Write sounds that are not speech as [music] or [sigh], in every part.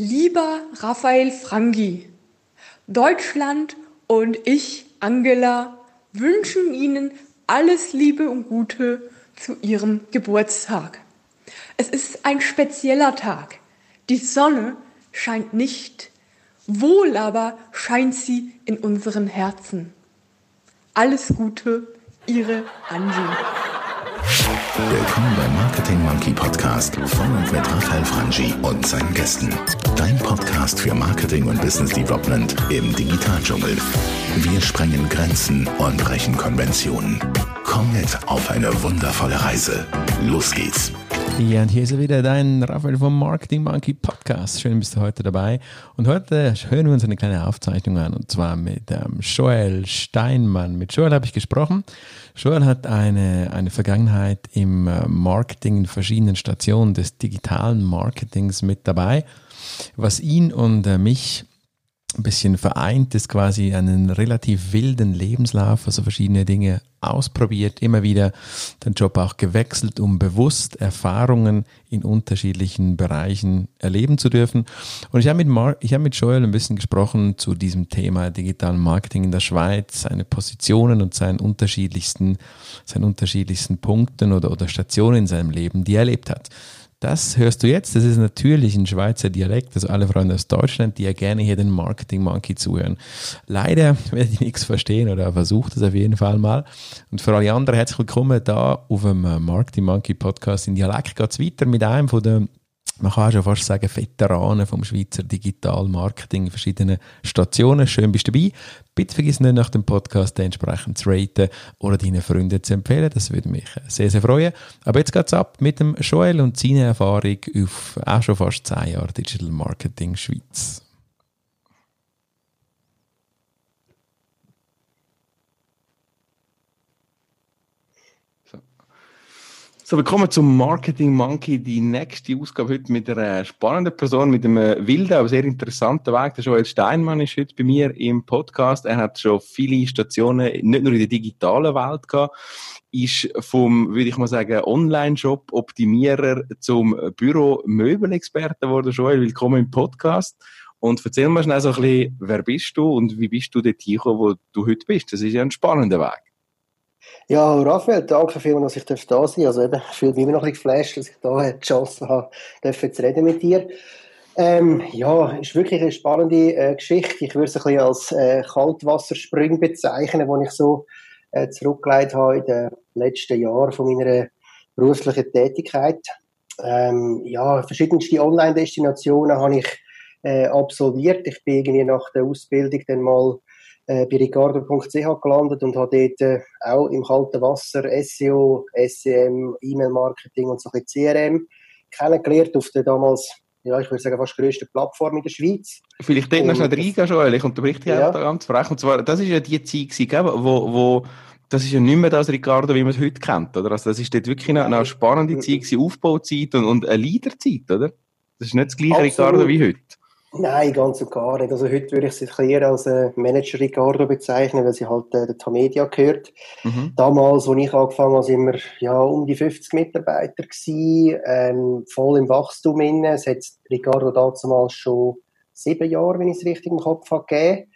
Lieber Raphael Frangi, Deutschland und ich, Angela, wünschen Ihnen alles Liebe und Gute zu Ihrem Geburtstag. Es ist ein spezieller Tag. Die Sonne scheint nicht, wohl aber scheint sie in unseren Herzen. Alles Gute, Ihre Angie. Willkommen beim Marketing Monkey Podcast von und mit Raphael Frangi und seinen Gästen. Dein Podcast für Marketing und Business Development im Digitaldschungel. Wir sprengen Grenzen und brechen Konventionen. Komm mit auf eine wundervolle Reise. Los geht's. Ja, und hier ist er wieder, dein Raphael vom Marketing Monkey Podcast. Schön, bist du heute dabei. Und heute hören wir uns eine kleine Aufzeichnung an, und zwar mit ähm, Joel Steinmann. Mit Joel habe ich gesprochen. Joel hat eine, eine Vergangenheit im äh, Marketing in verschiedenen Stationen des digitalen Marketings mit dabei, was ihn und äh, mich ein bisschen vereint, ist quasi einen relativ wilden Lebenslauf, also verschiedene Dinge ausprobiert, immer wieder den Job auch gewechselt, um bewusst Erfahrungen in unterschiedlichen Bereichen erleben zu dürfen. Und ich habe mit, Mar ich habe mit Joel ein bisschen gesprochen zu diesem Thema digitalen Marketing in der Schweiz, seine Positionen und seinen unterschiedlichsten, seinen unterschiedlichsten Punkten oder, oder Stationen in seinem Leben, die er erlebt hat. Das hörst du jetzt. Das ist natürlich ein Schweizer Dialekt, also alle Freunde aus Deutschland, die ja gerne hier den Marketing Monkey zuhören. Leider werde ich nichts verstehen oder versucht es auf jeden Fall mal. Und für alle anderen herzlich willkommen da auf dem Marketing Monkey Podcast. In Dialekt geht es weiter mit einem von den man kann schon fast sagen, Veteranen vom Schweizer Digital-Marketing in verschiedenen Stationen. Schön bist du dabei. Bitte vergiss nicht, nach dem Podcast entsprechend zu raten oder deinen Freunden zu empfehlen. Das würde mich sehr, sehr freuen. Aber jetzt geht's ab mit dem Joel und seiner Erfahrung auf auch schon fast zehn Jahre Digital Marketing Schweiz. So, willkommen zum Marketing Monkey, die nächste Ausgabe heute mit einer spannenden Person, mit einem wilden, aber sehr interessanten Weg. Der Joel Steinmann ist heute bei mir im Podcast. Er hat schon viele Stationen, nicht nur in der digitalen Welt gehabt, ist vom, würde ich mal sagen, Online-Shop-Optimierer zum Büro-Möbelexperten geworden. Joel, willkommen im Podcast. Und erzähl mal schnell so ein bisschen, wer bist du und wie bist du dort hingekommen, wo du heute bist? Das ist ja ein spannender Weg. Ja, Raphael, danke vielmals, dass ich da sein darf. Also eben, ich fühle mich immer noch ein bisschen geflasht, dass ich da die Chance habe, zu reden mit dir. Ähm, ja, ist wirklich eine spannende äh, Geschichte. Ich würde es ein bisschen als äh, Kaltwasserspring bezeichnen, wo ich so äh, zurückgelegt habe in den letzten Jahren von meiner beruflichen Tätigkeit. Ähm, ja, verschiedenste Online-Destinationen habe ich äh, absolviert. Ich bin irgendwie nach der Ausbildung dann mal äh, bei ricardo.ch gelandet und habe dort äh, auch im kalten Wasser SEO, SEM, E-Mail-Marketing und so ein CRM kennengelernt auf der damals, ja, ich würde sagen, fast grössten Plattform in der Schweiz. Vielleicht dort noch schnell reingehen, Joel, ich unterbreche dich ja. auch ganz frech. Und zwar, das ist ja die Zeit gewesen, wo, wo das ist ja nicht mehr das Ricardo, wie man es heute kennt, oder? Also das ist dort wirklich eine, eine spannende Zeit gewesen, Aufbauzeit und, und eine Leaderzeit, oder? Das ist nicht das gleiche Absolut. Ricardo wie heute. Nein, ganz und gar nicht. Also heute würde ich sie eher als äh, Manager Ricardo bezeichnen, weil sie halt äh, der Tamedia gehört. Mhm. Damals, als ich angefangen habe, waren wir ja um die 50 Mitarbeiter gewesen, ähm, voll im Wachstum inne. Es hat Ricardo damals schon sieben Jahre, wenn ich es richtig im Kopf habe, gegeben.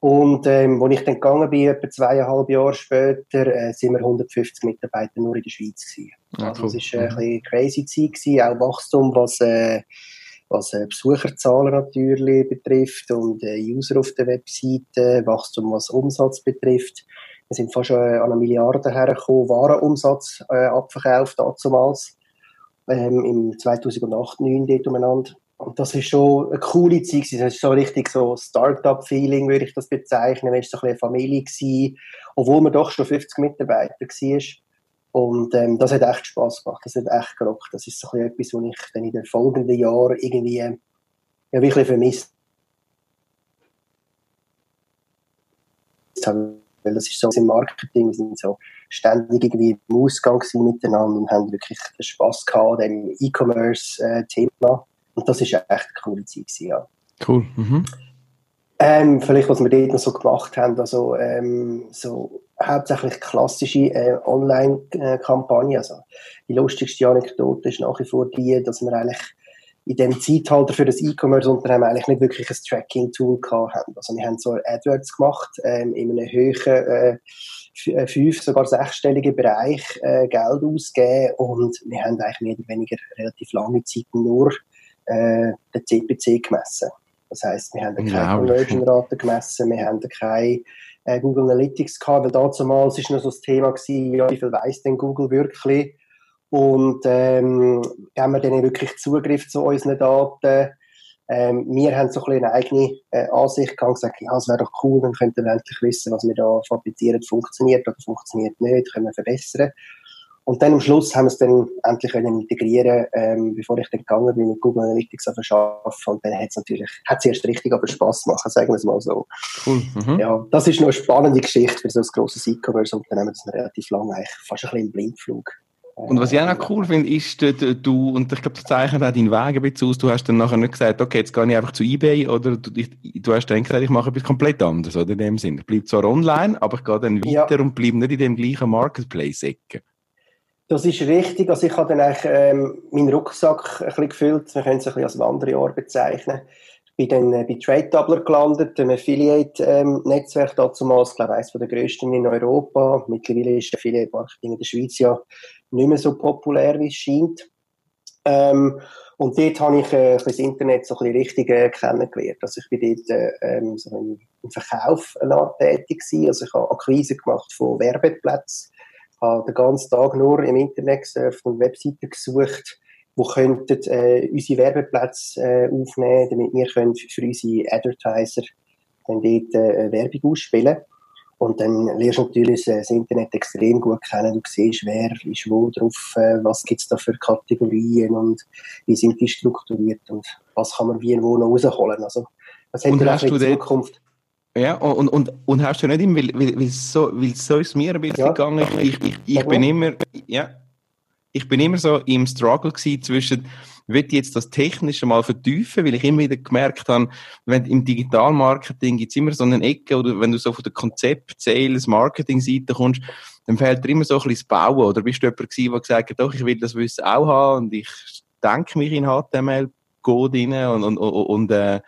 Und ähm, als ich dann gegangen bin, etwa zweieinhalb Jahre später, äh, sind wir 150 Mitarbeiter nur in der Schweiz gewesen. Ja, also cool. es war äh, mhm. ein crazy Zeit gewesen, auch Wachstum, was äh, was äh, Besucherzahlen natürlich betrifft und äh, User auf der Webseite, Wachstum was Umsatz betrifft. Wir sind fast äh, an eine Milliarde hergekommen, Warenumsatz äh, abverkauft damals, ähm, im 2008, 2009 dort umeinander. Und das ist schon eine coole Zeit gewesen. Das ist so richtig so Start-up-Feeling, würde ich das bezeichnen. Es war so ein bisschen Familie gewesen, obwohl man doch schon 50 Mitarbeiter war. Und ähm, das hat echt Spaß gemacht, das hat echt gerockt. Das ist so etwas, was ich dann in den folgenden Jahren irgendwie äh, ja, wirklich vermisst habe. Weil das ist so im Marketing, wir sind so ständig irgendwie im Ausgang miteinander und haben wirklich Spaß gehabt an dem E-Commerce-Thema. Und das ist echt eine coole Zeit gewesen, ja. Cool. Mhm. Ähm, vielleicht, was wir dort noch so gemacht haben, also ähm, so hauptsächlich klassische äh, Online-Kampagne. Also die lustigste Anekdote ist nach wie vor die, dass wir eigentlich in dem Zeitalter für das E-Commerce-Unternehmen eigentlich nicht wirklich ein Tracking-Tool haben. Also wir haben so AdWords gemacht, ähm, in einem höheren, äh, äh, fünf, sogar sechsstelligen Bereich äh, Geld ausgeben und wir haben eigentlich mehr oder weniger relativ lange Zeit nur äh, den CPC gemessen. Das heisst, wir haben keine Conversion-Rate gemessen, wir haben keine äh, Google Analytics gehabt, weil damals ist noch so das Thema gewesen, ja, wie viel weiß denn Google wirklich? Und ähm, haben wir dann wirklich Zugriff zu unseren Daten? Ähm, wir haben so ein bisschen eine eigene äh, Ansicht gehabt und gesagt, ja, es wäre doch cool, dann könnten wir endlich wissen, was wir da fabrizieren, funktioniert oder funktioniert nicht, können wir verbessern. Und dann am Schluss haben wir es dann endlich können integrieren, ähm, bevor ich dann gegangen bin mit Google Analytics verschaffen. Und dann hat es natürlich, hat es erst richtig aber Spass gemacht, sagen wir es mal so. Cool. Mhm. Ja, das ist noch eine spannende Geschichte für so ein grosses E-Commerce-Unternehmen, das relativ lange eigentlich fast ein bisschen im Blindflug und was ich auch noch cool finde, ist, du, und ich glaube, das zeichnet auch deinen Weg ein bisschen aus, du hast dann nachher nicht gesagt, okay, jetzt gehe ich einfach zu Ebay, oder du, ich, du hast dann gesagt, ich mache etwas komplett anderes, oder in dem Sinn. Ich bleibe zwar online, aber ich gehe dann weiter ja. und bleibe nicht in dem gleichen Marketplace-Ecke. Das ist richtig. Also ich habe dann eigentlich ähm, meinen Rucksack ein bisschen gefüllt. Wir können es ein bisschen als Wanderjahr bezeichnen. Ich bin dann äh, bei Trade gelandet, einem Affiliate-Netzwerk, damals, glaube ich, eines der grössten in Europa. Mittlerweile ist Affiliate-Marketing in der Schweiz ja nicht mehr so populär, wie es scheint. Ähm, und dort habe ich äh, das Internet so ein bisschen richtig äh, kennengelernt. Also ich bin dort äh, ähm, so im Verkauf tätig gewesen. Also ich habe Akquise gemacht von Werbeplätzen, habe den ganzen Tag nur im Internet gesurft und Webseiten gesucht, wo könnten äh, unsere Werbeplätze äh, aufnehmen, damit wir können für unsere Advertiser dann dort äh, Werbung ausspielen können. Und dann lernst du natürlich das Internet extrem gut kennen. Du siehst, wer ist wo drauf, äh, was gibt's da für Kategorien und wie sind die strukturiert und was kann man wie und wo noch rausholen. Also, das hat und hast du Zukunft. Ja, und, und, und hast du nicht immer, weil, weil, weil, so, weil so ist mir ein bisschen ja. gegangen, ich, ich, ich, bin immer, ja, ich bin immer so im Struggle zwischen will jetzt das Technische mal vertiefen, weil ich immer wieder gemerkt habe, wenn im Digitalmarketing gibt es immer so eine Ecke, oder wenn du so von der Konzept, Sales, Marketing-Seite kommst, dann fehlt dir immer so ein bisschen das Bauen. Oder bist du jemand gewesen, der gesagt hat, doch, ich will das Wissen auch haben und ich denke mich in HTML Code rein und, und, und, und äh,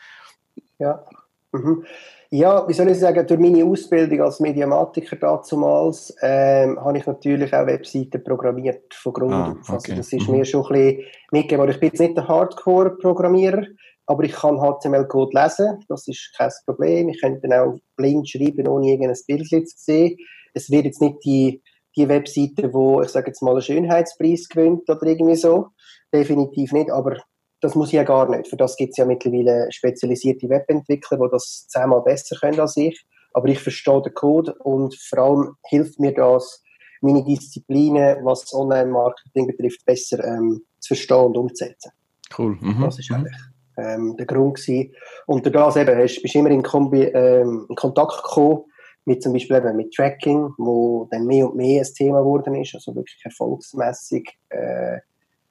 ja. Mhm. Ja, wie soll ich sagen, durch meine Ausbildung als Mediamatiker damals ähm, habe ich natürlich auch Webseiten programmiert von Grund ah, auf. Also das ist mhm. mir schon ein bisschen mitgegeben. Ich bin jetzt nicht der Hardcore-Programmierer, aber ich kann HTML-Code lesen, das ist kein Problem. Ich könnte dann auch blind schreiben, ohne irgendein Bild zu sehen. Es wird jetzt nicht die, die Webseite, wo ich sage jetzt mal einen Schönheitspreis gewinnt oder irgendwie so. Definitiv nicht, aber das muss ich ja gar nicht. Für das gibt es ja mittlerweile spezialisierte Webentwickler, die das zehnmal besser können als ich. Aber ich verstehe den Code und vor allem hilft mir das, meine Disziplinen, was Online-Marketing betrifft, besser ähm, zu verstehen und umzusetzen. Cool. Mhm. Das ist eigentlich ähm, der Grund gewesen. Und durch das eben, hast, bist du immer in, Kombi, ähm, in Kontakt gekommen mit zum Beispiel eben mit Tracking, wo dann mehr und mehr ein Thema geworden ist, also wirklich erfolgsmässig äh,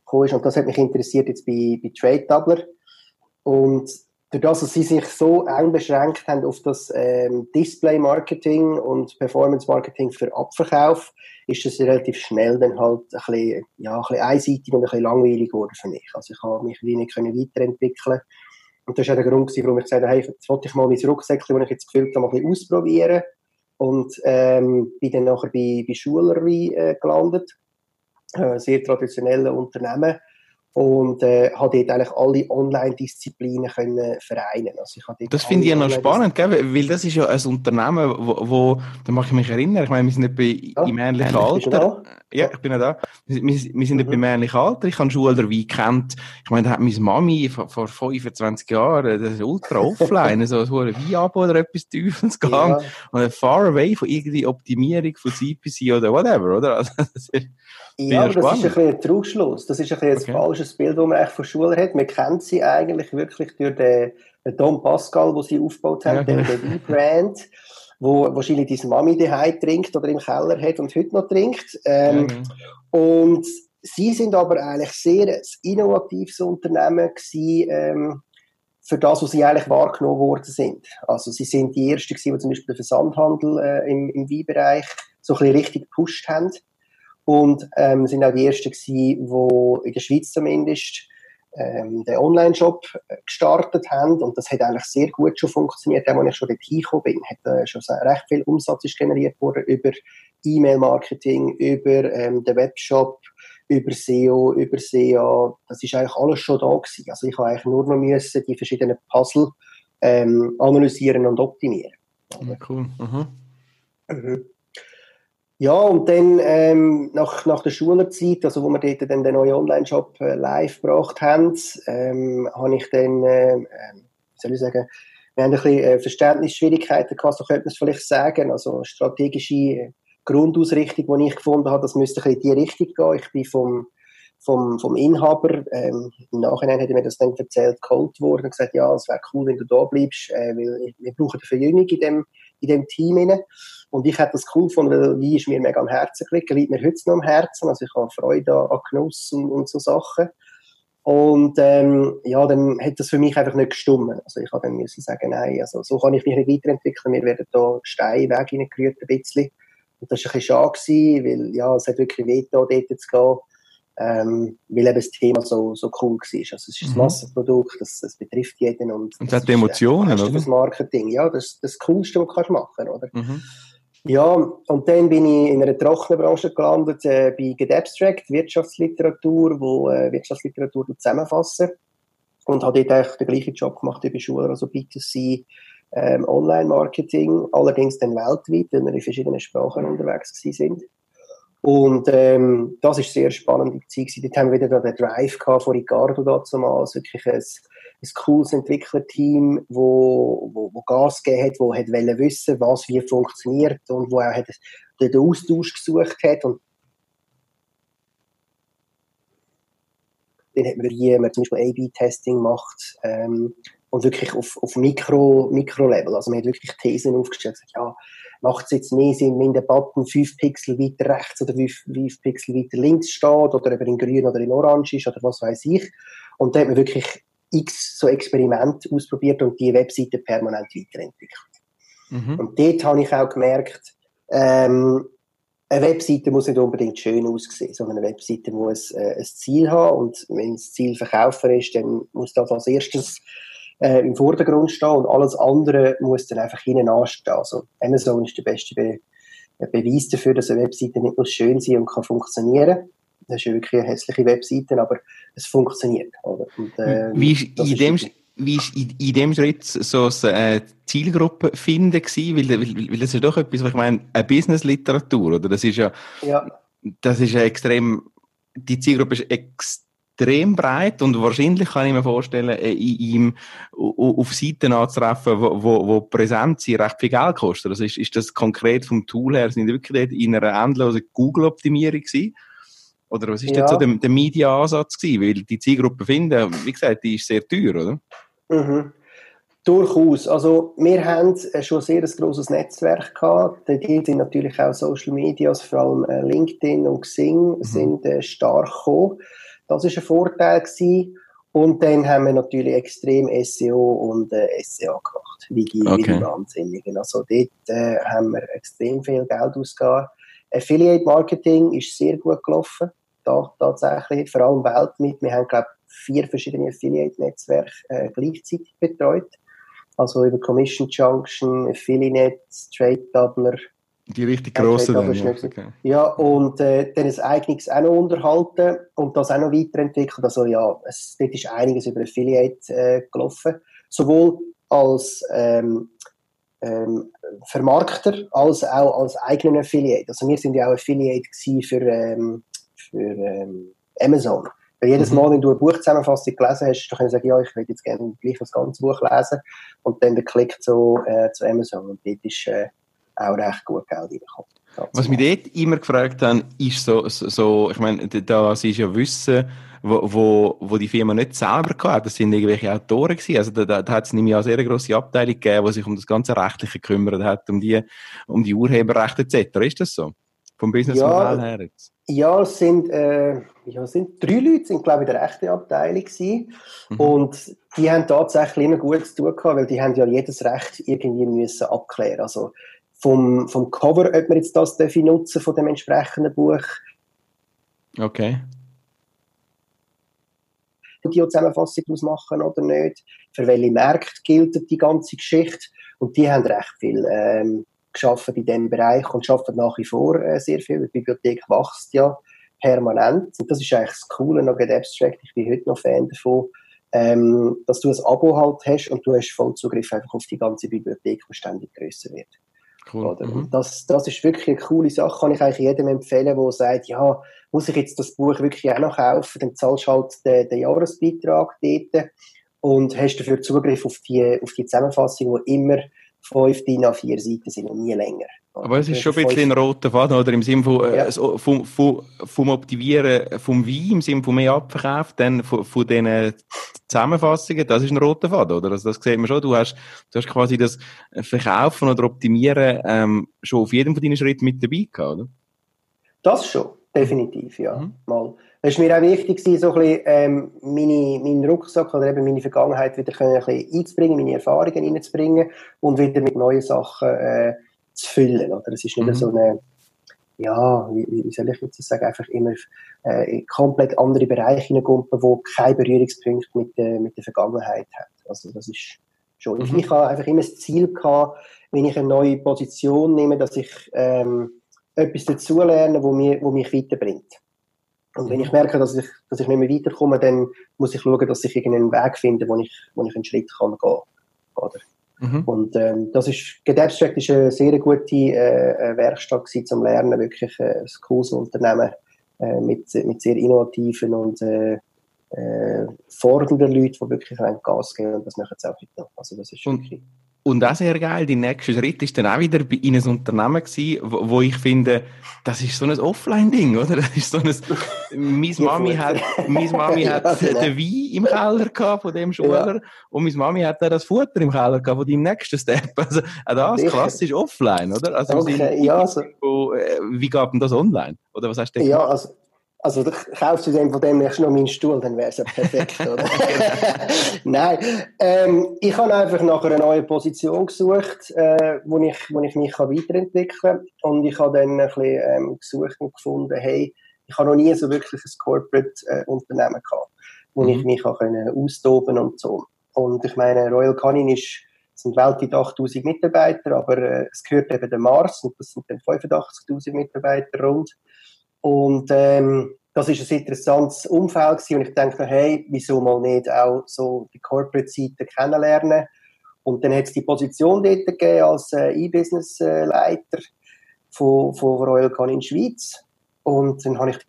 gekommen ist. Und das hat mich interessiert jetzt bei, bei Trade Doubler. Und durch das, dass sie sich so eng beschränkt haben auf das ähm, Display-Marketing und Performance-Marketing für Abverkauf, ist das relativ schnell dann halt ein bisschen, ja, ein bisschen einseitig und ein bisschen langweilig geworden für mich. Also ich habe mich wie nicht können weiterentwickeln und das war der Grund, warum ich gesagt habe, hey, jetzt wollte ich mal mein Rucksäckchen, das ich jetzt gefüllt habe, mal ein bisschen ausprobieren. Und ähm, bin dann nachher bei, bei Schulerei äh, gelandet äh, sehr traditionellen Unternehmen und äh, hat dort eigentlich alle Online-Disziplinen können vereinen. Also ich das finde ich ja noch spannend, gell? weil das ist ja ein Unternehmen, wo, wo da mache ich mich erinnern, ich meine, wir sind etwa ja, im ähnlichen Alter. Ja, ich bin ja da. Wir, wir sind mhm. im ähnlichen Alter. Ich habe Schuler wie kennt. Ich meine, da hat meine Mami vor, vor 25 Jahren, das ist ultra offline, [laughs] so ein Wie-Abo oder etwas Teufels gehabt. Ja. Und far away von irgendwie Optimierung von CPC oder whatever, oder? [laughs] Also, das ist, ja, aber das ist ein bisschen ein Trugschluss. Das ist ein, bisschen okay. ein falsches Bild, das man eigentlich von Schule hat. Man kennt sie eigentlich wirklich durch den, den Don Pascal, den sie aufgebaut haben, ja, den, den [laughs] brand wo wahrscheinlich diese Mami daheim trinkt oder im Keller hat und heute noch trinkt. Ähm, ja, genau. Und sie sind aber eigentlich sehr ein innovatives Unternehmen gewesen, ähm, für das, was sie eigentlich wahrgenommen worden sind. Also sie sind die Ersten gewesen, die zum Beispiel den Versandhandel äh, im, im Weinbereich so ein bisschen richtig gepusht haben und ähm, sind auch die ersten gewesen, die in der Schweiz zumindest ähm, den Online-Shop gestartet haben und das hat eigentlich sehr gut schon funktioniert, als ich schon dort hingekommen bin. Hat äh, schon recht viel Umsatz ist generiert worden über E-Mail-Marketing, über ähm, den Webshop, über SEO, über SEA. Das ist eigentlich alles schon da gewesen. Also ich habe eigentlich nur noch müssen die verschiedenen Puzzle ähm, analysieren und optimieren. Ja, cool. Mhm. Mhm. Ja, und dann ähm, nach, nach der Schulzeit, also wo wir dort dann den neuen Online-Shop äh, live gebracht haben, ähm, habe ich dann, äh, wie soll ich sagen, wir haben ein bisschen äh, Verständnisschwierigkeiten gehabt, so könnte man es vielleicht sagen. Also strategische Grundausrichtung, die ich gefunden habe, das müsste ein bisschen in die Richtung gehen. Ich bin vom, vom, vom Inhaber, ähm, im Nachhinein hat er mir das dann erzählt, geholt worden und gesagt, ja, es wäre cool, wenn du da bleibst, äh, weil wir brauchen eine Verjüngung in dem, in dem Team. Rein. Und ich hätte das cool gefunden, weil Wein ist mir mega am Herzen gelegen, liegt mir heute noch am Herzen. Also ich habe Freude an, an Genuss und, und so Sachen. Und ähm, ja, dann hat das für mich einfach nicht gestummen. Also ich habe dann müssen sagen, nein, also so kann ich mich nicht weiterentwickeln. Wir werden da Steine weg reingerührt ein bisschen. Und das war ein bisschen schade, weil ja, es hat wirklich weh dort zu gehen. Ähm, weil eben das Thema so, so cool war. Also es ist ein mhm. Massenprodukt, das, das betrifft jeden. Und, und das hat Emotionen, oder? Das Marketing, ja, das ist das Coolste, was du machen kannst, oder? Mhm. Ja, und dann bin ich in einer trockenen Branche gelandet, äh, bei Get Abstract, Wirtschaftsliteratur, wo äh, Wirtschaftsliteratur zusammenfassen. Und habe dort eigentlich den gleichen Job gemacht wie bei Schulen, also B2C, ähm, Online-Marketing, allerdings dann weltweit, weil wir in verschiedenen Sprachen unterwegs sind. Und ähm, das ist sehr spannend. Dort haben wir wieder den Drive gehabt von Ricardo damals, wirklich ein ein cooles Entwicklerteam, wo, wo, wo Gas gegeben hat, wo hat wissen, was wie funktioniert und wo auch den Austausch gesucht hat und dann hat man wie man zum Beispiel A-B-Testing macht ähm, und wirklich auf, auf Mikro, Mikro-Level. Also man hat wirklich Thesen aufgestellt, gesagt, ja, macht es jetzt mehr Sinn, wenn der Button 5 Pixel weiter rechts oder 5, 5 Pixel weiter links steht oder eben in grün oder in orange ist oder was weiß ich. Und da hat man wirklich x so Experimente ausprobiert und die Webseite permanent weiterentwickelt. Mhm. Und dort habe ich auch gemerkt, ähm, eine Webseite muss nicht unbedingt schön aussehen, sondern eine Webseite muss äh, ein Ziel haben und wenn das Ziel Verkaufen ist, dann muss das als erstes äh, im Vordergrund stehen und alles andere muss dann einfach hinten anstehen. Also Amazon ist der beste Be Beweis dafür, dass eine Webseite nicht nur schön sein und kann funktionieren. Das ist ja wirklich eine hässliche Webseite, aber es funktioniert. Und, äh, wie ist in dem, wie ist in, in dem Schritt so eine äh, Zielgruppe finden gewesen? Weil, weil, weil das ist doch etwas, was ich meine, eine Business-Literatur, oder? Das ist ja, ja, das ist ja extrem, die Zielgruppe ist extrem breit und wahrscheinlich kann ich mir vorstellen, äh, ihm auf Seiten anzutreffen, wo, wo, wo Präsenz recht viel Geld kostet. Also ist, ist das konkret vom Tool her, sind die wirklich in einer endlosen Google-Optimierung gewesen? Oder was ist ja. jetzt so der, der Media-Ansatz gewesen? Weil die Zielgruppe finden, wie gesagt, die ist sehr teuer, oder? Mhm. Durchaus. Also, wir haben schon sehr ein grosses Netzwerk gehabt. Dort sind natürlich auch Social Media, also vor allem äh, LinkedIn und Xing, mhm. sind äh, stark gekommen. Das war ein Vorteil gewesen. Und dann haben wir natürlich extrem SEO und äh, SEA gemacht, wie die, okay. wie die Wahnsinnigen. Also dort äh, haben wir extrem viel Geld ausgegeben. Affiliate Marketing ist sehr gut gelaufen da tatsächlich, vor allem weltweit. Wir haben, glaube ich, vier verschiedene Affiliate-Netzwerke äh, gleichzeitig betreut. Also über Commission Junction, Affiliate, Trade Doubler. Die richtig grossen dann, ja. Okay. ja, und äh, dann ein eigenes auch noch unterhalten und das auch noch weiterentwickelt. Also ja, es, dort ist einiges über Affiliate äh, gelaufen. Sowohl als ähm, ähm, Vermarkter als auch als eigenen Affiliate. Also wir sind ja auch Affiliate für ähm, für ähm, Amazon. Weil jedes mhm. Mal, wenn du eine Buchzusammenfassung gelesen hast, du kannst sagen, ja, ich würde jetzt gerne gleich das ganze Buch lesen und dann der Klick zu, äh, zu Amazon und dort ist äh, auch recht gut Geld reingekommen. Was mich dort immer gefragt haben, ist so, so ich meine, das ist ja Wissen, wo, wo, wo die Firma nicht selber hatte. Das sind irgendwelche Autoren gewesen. Also da, da, da hat es nämlich eine sehr grosse Abteilung gegeben, die sich um das ganze Rechtliche gekümmert hat, um die, um die Urheberrechte etc. Ist das so? Vom Businessmodell ja, her jetzt? Ja, es sind, äh, ja, es sind drei Leute, sind glaube ich in der rechten Abteilung gewesen. Mhm. Und die haben tatsächlich immer gut zu tun gehabt, weil die haben ja jedes Recht irgendwie müssen abklären. Also vom, vom Cover, ob man jetzt das dürfen nutzen von dem entsprechenden Buch. Okay. Video-Zusammenfassung daraus machen oder nicht, für welche Märkte gilt die ganze Geschichte. Und die haben recht viel ähm, geschaffen in diesem Bereich und schaffen nach wie vor äh, sehr viel. Die Bibliothek wächst ja permanent. Und das ist eigentlich das Coole an Get Abstract. Ich bin heute noch Fan davon, ähm, dass du ein Abo halt hast und du hast voll Zugriff einfach auf die ganze Bibliothek, die ständig größer wird. Cool. Mhm. Das, das ist wirklich eine coole Sache, kann ich eigentlich jedem empfehlen, der sagt, ja, muss ich jetzt das Buch wirklich auch noch kaufen, dann zahlst du halt den, den Jahresbeitrag dort und hast dafür Zugriff auf die, auf die Zusammenfassung, die immer fünf DIN A4 Seiten sind und nie länger. Aber es ist schon ein bisschen ein roter Faden, oder? Im Sinne von, äh, ja. äh, vom, vom, vom Optimieren vom Wein, im Sinne von mehr Abverkauf, dann von, von diesen Zusammenfassungen, das ist ein roter Faden, oder? Also das sieht man schon. Du hast, du hast quasi das Verkaufen oder Optimieren ähm, schon auf jedem von deinen Schritten mit dabei gehabt, oder? Das schon, definitiv, ja. Mhm. Mal. Es war mir auch wichtig, so ein bisschen, ähm, meine, meinen Rucksack oder eben meine Vergangenheit wieder ein bisschen einzubringen, meine Erfahrungen reinzubringen und wieder mit neuen Sachen äh, zu füllen. Oder? Es ist nicht mhm. so eine, ja, wie, wie soll ich jetzt sagen, einfach immer äh, in komplett andere Bereiche hineingumpen, wo kein Berührungspunkt mit, äh, mit der Vergangenheit hat. Also das ist schon. Mhm. Ich, ich habe einfach immer das Ziel gehabt, wenn ich eine neue Position nehme, dass ich ähm, etwas dazulerne, wo, mir, wo mich weiterbringt. Und wenn ich merke, dass ich, dass ich nicht mehr weiterkomme, dann muss ich schauen, dass ich irgendeinen Weg finde, wo ich, wo ich einen Schritt kann gehen Oder? Mhm. Und ähm, das ist, GetAbstract ist eine sehr gute äh, Werkstatt gewesen, zum Lernen, wirklich äh, ein cooles Unternehmen äh, mit, mit sehr innovativen und äh, äh, fordernden Leuten, die wirklich Gas geben und das machen sie auch heute noch. Also das ist wirklich und auch sehr geil, der nächste Schritt ist dann auch wieder in ein Unternehmen gewesen, wo, wo ich finde, das ist so ein Offline-Ding, oder? Das ist so ein, meine Mami hat, meine Mami hat [laughs] den Wein im Keller gehabt von dem Schuler ja. und meine Mami hat dann das Futter im Keller gehabt von deinem nächsten Step. [laughs] Also, auch das klassisch offline, oder? Also, okay, ja, also, wie gab denn das online? Oder was hast du Ja, also, also kaufst du dem von dem nächsten noch meinen Stuhl, dann wäre es ja perfekt, [laughs] oder? [laughs] Nein, ähm, ich habe einfach nach einer neuen Position gesucht, äh, wo, ich, wo ich mich kann weiterentwickeln kann. Und ich habe dann ein bisschen ähm, gesucht und gefunden, hey, ich habe noch nie so wirklich ein Corporate-Unternehmen äh, gehabt, wo mhm. ich mich auch können austoben und so. Und ich meine, Royal Canin ist sind weltweit 8000 Mitarbeiter, aber äh, es gehört eben der Mars und das sind dann 85.000 Mitarbeiter rund. Und ähm, das ist ein interessantes Umfeld gewesen. und ich dachte, hey, wieso mal nicht auch so die Corporate-Seite kennenlernen? Und dann hat es die Position dort gegeben als äh, E-Business-Leiter von, von Royal Canin Schweiz. Und dann habe ich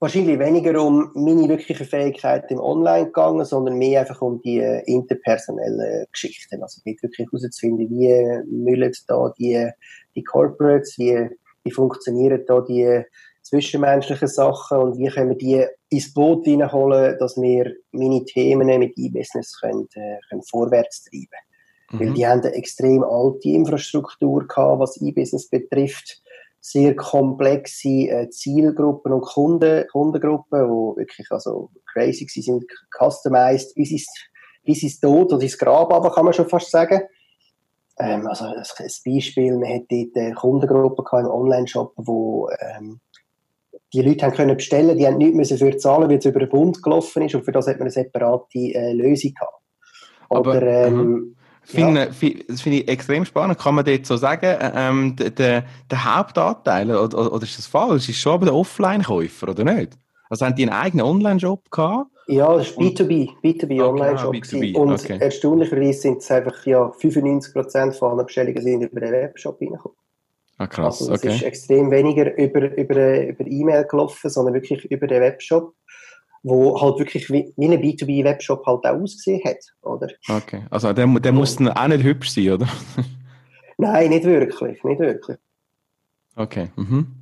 wahrscheinlich weniger um meine wirkliche Fähigkeit im Online gegangen, sondern mehr einfach um die äh, interpersonellen Geschichten. Also nicht wirklich herauszufinden, wie müllen da die, die Corporates, wie, wie funktionieren da die zwischenmenschlichen Sachen und wie können wir die ins Boot reinholen, dass wir meine Themen mit E-Business können, äh, können vorwärts treiben. Mhm. Weil die haben eine extrem alte Infrastruktur gehabt, was E-Business betrifft sehr komplexe äh, Zielgruppen und Kunden, Kundengruppen, die wirklich also crazy sind, customized, bis ins, bis ins Tod oder ins Grab, aber kann man schon fast sagen. Ähm, also ein Beispiel, man hat dort eine Kundengruppe im Online-Shop, wo ähm, die Leute haben können bestellen, die haben nichts dafür zahlen, weil es über den Bund gelaufen ist und für das hat man eine separate äh, Lösung gehabt. Oder, aber, ähm, Finde, ja. Das finde ich extrem spannend. Kann man dort so sagen, ähm, der, der Hauptanteil, oder, oder ist das falsch, ist schon aber der Offline-Käufer, oder nicht? Also haben die einen eigenen Online-Shop gehabt? Ja, das ist B2B, B2B ah, Online-Shop. Genau, und okay. erstaunlicherweise sind es einfach ja, 95% von allen Bestellungen sind über den Webshop reingekommen. Ah, krass, also es okay. ist extrem weniger über, über, über E-Mail gelaufen, sondern wirklich über den Webshop wo halt wirklich wie, wie ein B2B-Webshop halt auch ausgesehen hat, oder? Okay, also der, der muss dann auch nicht hübsch sein, oder? [laughs] Nein, nicht wirklich, nicht wirklich. Okay, mhm.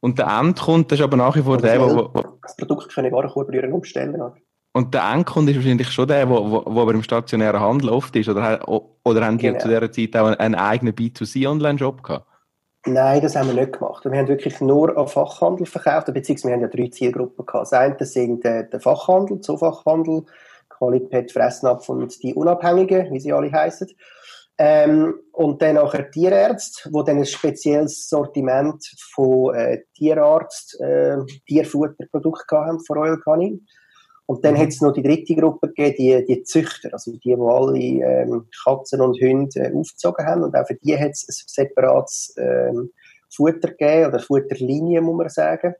Und der Endkunde ist aber nach wie vor der, der... Das Produkt ich Warenkorb umstellen, oder? Und der Endkunde ist wahrscheinlich schon der, wo, wo, wo aber im stationären Handel oft ist, oder, oder haben die genau. zu dieser Zeit auch einen, einen eigenen B2C-Online-Shop gehabt? Nein, das haben wir nicht gemacht. Wir haben wirklich nur an Fachhandel verkauft, beziehungsweise wir haben ja drei Zielgruppen gehabt. Das eine sind äh, der Fachhandel, Zoofachhandel, Qualität, Fressnapf und die Unabhängigen, wie sie alle heißen. Ähm, und dann nachher Tierärzte, die dann ein spezielles Sortiment von äh, Tierarzt, äh, Tierfutterprodukten haben von Royal Canin. Und dann mhm. hat es noch die dritte Gruppe gegeben, die, die Züchter, also die, die alle ähm, Katzen und Hunde äh, aufgezogen haben. Und auch für die hat es ein separates ähm, Futter gegeben, oder Futterlinie, muss man sagen.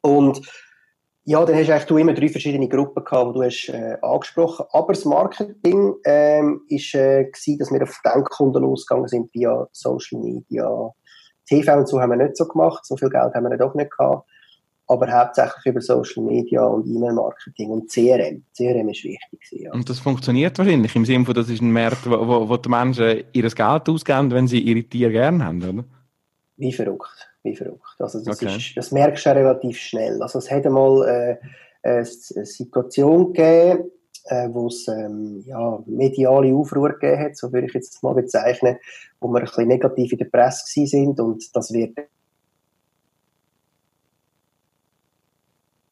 Und ja, dann hast du eigentlich immer drei verschiedene Gruppen gehabt, die du hast äh, angesprochen. Aber das Marketing ähm, ist äh, gewesen, dass wir auf Denkkunden losgegangen sind via Social Media. TV und so haben wir nicht so gemacht, so viel Geld haben wir doch nicht gehabt. Aber hauptsächlich über Social Media und E-Mail-Marketing und CRM. CRM ist wichtig. Ja. Und das funktioniert wahrscheinlich im Sinne von, das ist ein Markt, wo, wo, wo die Menschen ihr Geld ausgeben, wenn sie ihre Tiere gerne haben, oder? Wie verrückt wie verrückt. Also das, okay. ist, das merkst du ja relativ schnell. Also es hat einmal äh, eine Situation gegeben, äh, wo es ähm, ja, mediale Aufruhr gegeben hat, so würde ich jetzt mal bezeichnen, wo wir ein bisschen negativ in der Presse sind und das wird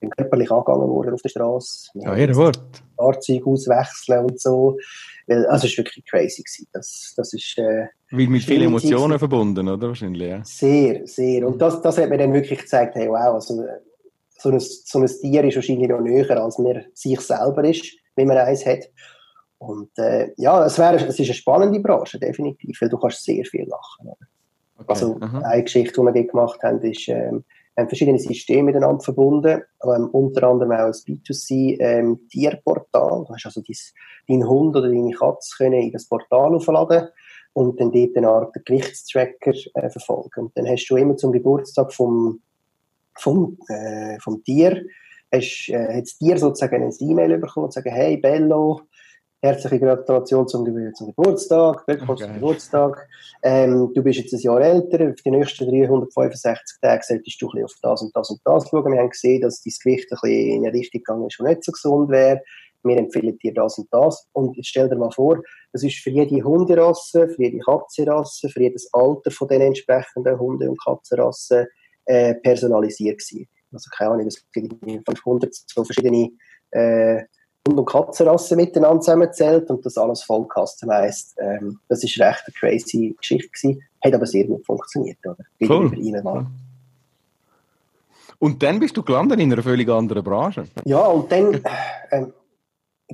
körperlich angegangen worden auf der Straße. Ja, ihr Wort. Fahrzeug auswechseln und so. Also es war wirklich crazy. Gewesen. Das, das ist, äh, Weil mit vielen Emotionen verbunden, oder? Wahrscheinlich, ja. Sehr, sehr. Und das, das hat mir dann wirklich gezeigt, hey, wow, also, so, ein, so ein Tier ist wahrscheinlich noch näher, als man sich selber ist, wenn man eins hat. Und äh, ja, es, wär, es ist eine spannende Branche, definitiv, weil du kannst sehr viel lachen. Okay. Also Aha. eine Geschichte, die wir dort gemacht haben, ist, ähm, haben verschiedene Systeme miteinander verbunden, ähm, unter anderem auch ein B2C-Tierportal. Ähm, du hast also deinen Hund oder deine Katze können in das Portal aufladen und dann dort eine Art Gewichtstracker äh, verfolgen. Und dann hast du immer zum Geburtstag vom, vom, äh, vom Tier, hast, äh, hat das Tier sozusagen ein E-Mail bekommen und sagen, hey Bello, Herzliche Gratulation zum, Geburtstag, Glückwunsch zum Geburtstag. Ähm, du bist jetzt ein Jahr älter, auf die nächsten 365 Tage solltest du ein bisschen auf das und das und das schauen. Wir haben gesehen, dass dein Gewicht ein bisschen in eine Richtung gegangen ist, die nicht so gesund wäre. Wir empfehlen dir das und das. Und jetzt stell dir mal vor, das ist für jede Hunderasse, für jede Katzenrasse, für jedes Alter von den entsprechenden Hunde- und Katzenrassen äh, personalisiert gewesen. Also keine Ahnung, es gibt 500 so verschiedene äh, Hund- und Katzenrassen miteinander zusammenzählt und das alles voll customized. Ähm, das ist recht eine crazy Geschichte gewesen. Hat aber sehr gut funktioniert, oder? Cool. cool. Und dann bist du gelandet in einer völlig anderen Branche. Ja, und dann, ähm,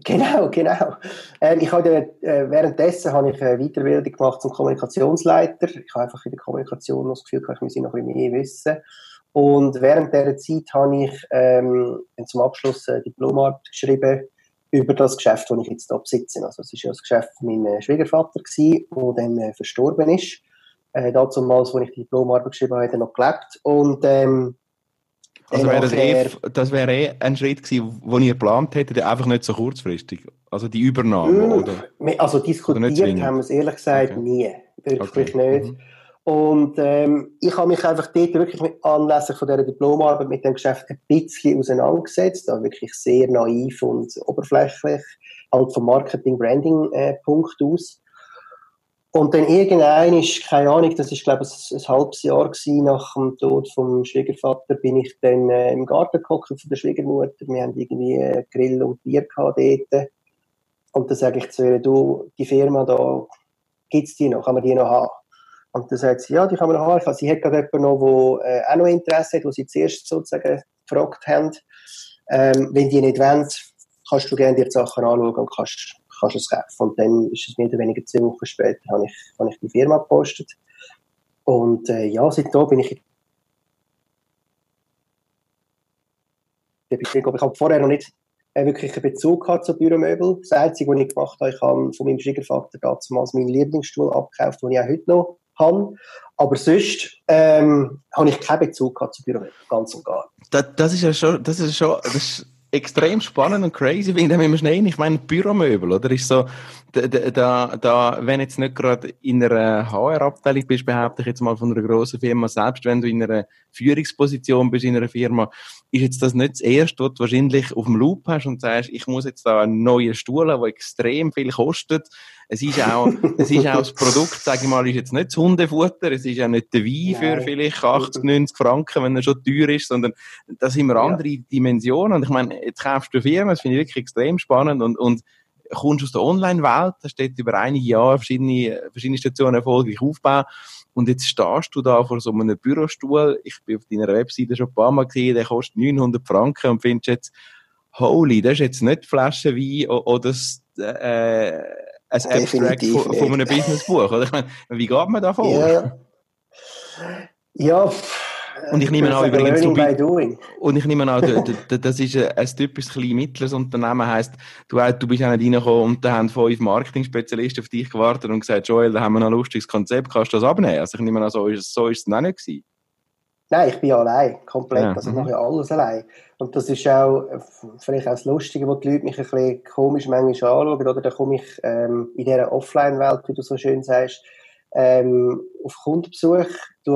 genau, genau. Ähm, ich habe äh, währenddessen habe ich eine Weiterbildung gemacht zum Kommunikationsleiter. Ich habe einfach in der Kommunikation das Gefühl, ich muss noch ein bisschen mehr wissen. Und während dieser Zeit habe ich ähm, zum Abschluss eine Diplomarbeit geschrieben über das Geschäft, das ich jetzt hier besitze. Also es war ja das Geschäft von meinem Schwiegervater, der dann äh, verstorben ist. Äh, damals, als ich die Diplomarbeit geschrieben habe, hat er noch gelebt. Und, ähm, also wäre das, eh, das wäre eh ein Schritt gewesen, den ihr geplant hättet, einfach nicht so kurzfristig. Also die Übernahme, oder? Also diskutiert oder haben wir es ehrlich gesagt okay. nie. Wirklich okay. nicht. Mhm. Und ähm, ich habe mich einfach dort wirklich mit, anlässlich von dieser Diplomarbeit mit dem Geschäft ein bisschen auseinandergesetzt, da wirklich sehr naiv und oberflächlich, halt vom Marketing-Branding-Punkt äh, aus. Und dann irgendein ist, keine Ahnung, das ist glaube ich ein, ein halbes Jahr gewesen, nach dem Tod vom Schwiegervater, bin ich dann äh, im Garten gekocht von der Schwiegermutter. Wir haben irgendwie äh, Grill und Bier gehabt dort. Und dann sage ich zu ihr, du, die Firma da, gibt's die noch, kann man die noch haben? Und dann sagt sie, ja, die kann man haben. Sie hat gerade jemanden der äh, auch noch Interesse hat, wo sie zuerst sozusagen gefragt haben. Ähm, wenn die nicht wollen, kannst du gerne dir die Sachen anschauen und kannst, kannst es kaufen. Und dann ist es mehr oder weniger zehn Wochen später, habe ich, habe ich die Firma gepostet. Und äh, ja, seitdem bin ich ich habe vorher noch nicht äh, wirklich einen Bezug gehabt zu Büromöbel. Das Einzige, was ich gemacht habe, ich habe von meinem Schwiegervater damals meinen Lieblingsstuhl abgekauft, den ich auch heute noch habe. Aber sonst ähm, habe ich keinen Bezug zu Pyramiden, ganz und gar Das, das ist ja schon, das ist schon, das ist extrem spannend und crazy, wenn wir schnell, ich meine Büromöbel, oder? Ist so, da, da, da, wenn jetzt nicht gerade in einer HR-Abteilung bist, behaupte ich jetzt mal von einer grossen Firma, selbst wenn du in einer Führungsposition bist in einer Firma, ist jetzt das nicht das Erste, was du wahrscheinlich auf dem Loop hast und sagst, ich muss jetzt da einen neuen Stuhl haben, der extrem viel kostet, es ist auch, es ist auch das Produkt, sage ich mal, ist jetzt nicht das Hundefutter, es ist auch nicht der Wein für vielleicht 80, 90 Franken, wenn er schon teuer ist, sondern da sind wir andere ja. Dimensionen. Und ich meine, jetzt kaufst du Firmen, das finde ich wirklich extrem spannend und, und kommst aus der Online-Welt, hast dort über einige Jahre verschiedene, verschiedene Stationen erfolgreich aufgebaut und jetzt stehst du da vor so einem Bürostuhl, ich bin auf deiner Webseite schon ein paar Mal gesehen, der kostet 900 Franken und findest jetzt, holy, das ist jetzt nicht Flasche Wein oder das, äh, ein Abstract von, von einem Businessbuch, oder? Ich meine, wie geht man da vor? Ja, ja und ich nehme an, übrigens, du, und ich nehme an, das ist ein, ein typisches mittleres Unternehmen, heisst, du, du bist auch nicht reingekommen und da haben fünf Marketing-Spezialisten auf dich gewartet und gesagt, Joel, da haben wir noch ein lustiges Konzept, kannst du das abnehmen? Also ich nehme an, so ist, es, so ist es noch nicht gewesen. Nein, ich bin allein, komplett. Ja. Also ich mache ja alles allein. Und das ist auch vielleicht auch das Lustige, wo die Leute mich ein bisschen komisch manchmal anschauen. Oder da komme ich ähm, in dieser Offline-Welt, wie du so schön sagst, ähm, auf Kundenbesuch,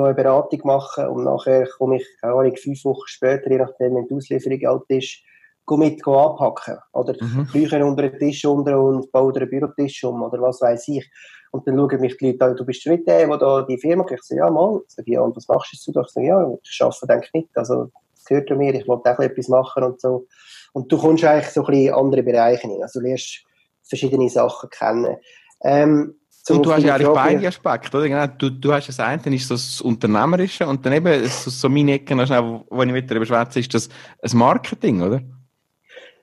eine Beratung machen und nachher komme ich, keine Ahnung, fünf Wochen später, je nachdem, wenn die Auslieferung alt ist, mit abhacken. Oder mhm. Bücher unter den Tisch unter und baue einen Bürotisch um oder was weiß ich. Und dann schauen mich die Leute an, du bist nicht der, der da die Firma kriegt. Ich sage, ja, mal. Ich sage, ja, und was machst du? Ich sage, ja, ich arbeite denke ich nicht. Also, das gehört mir, ich wollte auch etwas machen und so. Und du kommst eigentlich so ein bisschen in andere Bereiche hin. Also, du lernst verschiedene Sachen kennen. Ähm, und du hast ja eigentlich Frage, beide Aspekte, oder? Genau, du, du hast das eine, ist das Unternehmerische und dann eben, so, so meine Ecke, wo, ich mit darüber schwätze, ist das ein Marketing, oder?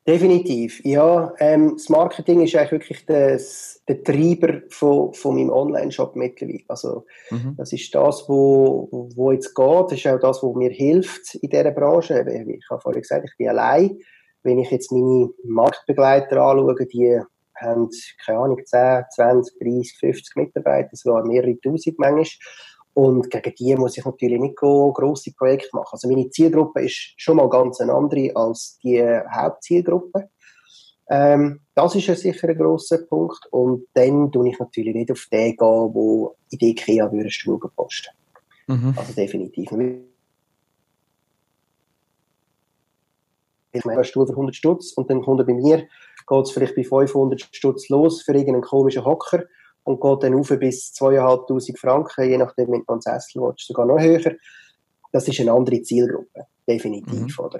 Definitiv, ja. Ähm, das Marketing ist eigentlich wirklich das, der Treiber von, von meinem Online-Shop mittlerweile. Also, mhm. das ist das, wo, wo jetzt geht. Das ist auch das, was mir hilft in dieser Branche. Ich habe vorhin gesagt, ich bin allein. Wenn ich jetzt meine Marktbegleiter anschaue, die haben, keine Ahnung, 10, 20, 30, 50 Mitarbeiter, sogar mehrere Tausend manchmal. Und gegen die muss ich natürlich nicht grosse Projekte machen. Also meine Zielgruppe ist schon mal ganz eine andere als die Hauptzielgruppe. Ähm, das ist ja sicher ein grosser Punkt. Und dann tue ich natürlich nicht auf den gehen, wo in die IKEA würde Stuhl posten. Mhm. Also definitiv. Ich meine, Stuhl für 100 Stutz und dann kommt er bei mir, geht es vielleicht bei 500 Stutz los für irgendeinen komischen Hocker und geht dann auf bis 2'500 Franken, je nachdem, wenn man Sessel will, sogar noch höher. Das ist eine andere Zielgruppe, definitiv, mhm. oder?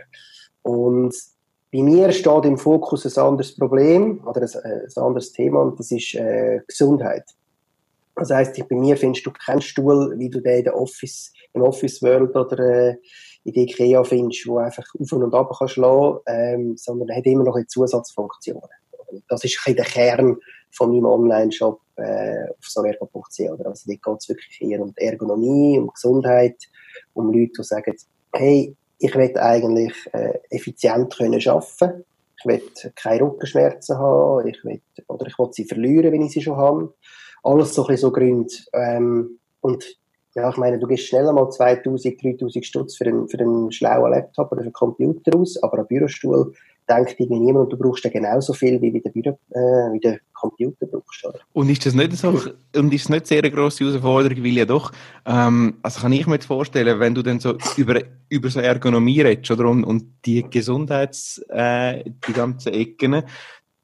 Und bei mir steht im Fokus ein anderes Problem oder ein, äh, ein anderes Thema und das ist äh, Gesundheit. Das heisst, bei mir findest du keinen Stuhl, wie du den in der Office, im Office World oder äh, in der IKEA findest, wo einfach auf und ab kannst lassen, ähm, sondern er hat immer noch eine Zusatzfunktionen. Das ist ein der Kern von meinem Online-Shop äh, auf sovergo.ch. Also dort geht es wirklich eher um die Ergonomie, um Gesundheit, um Leute, die sagen, hey, ich will eigentlich äh, effizient können arbeiten ich will keine Rückenschmerzen haben, ich will, oder ich will sie verlieren, wenn ich sie schon habe. Alles so ein bisschen so Gründe. Ähm, und ja, ich meine, du gehst schnell mal 2000, 3000 Stutz für einen, für einen schlauen Laptop oder für einen Computer aus, aber ein Bürostuhl denkt irgendwie niemand und du brauchst ja genauso viel, wie der, Büro, äh, wie der Computer brauchst. Oder? Und ist das nicht so, und ist nicht sehr eine grosse Herausforderung, weil ja doch, ähm, also kann ich mir jetzt vorstellen, wenn du dann so über, über so Ergonomie redest, oder, und, und die Gesundheits, äh, die ganzen Ecken,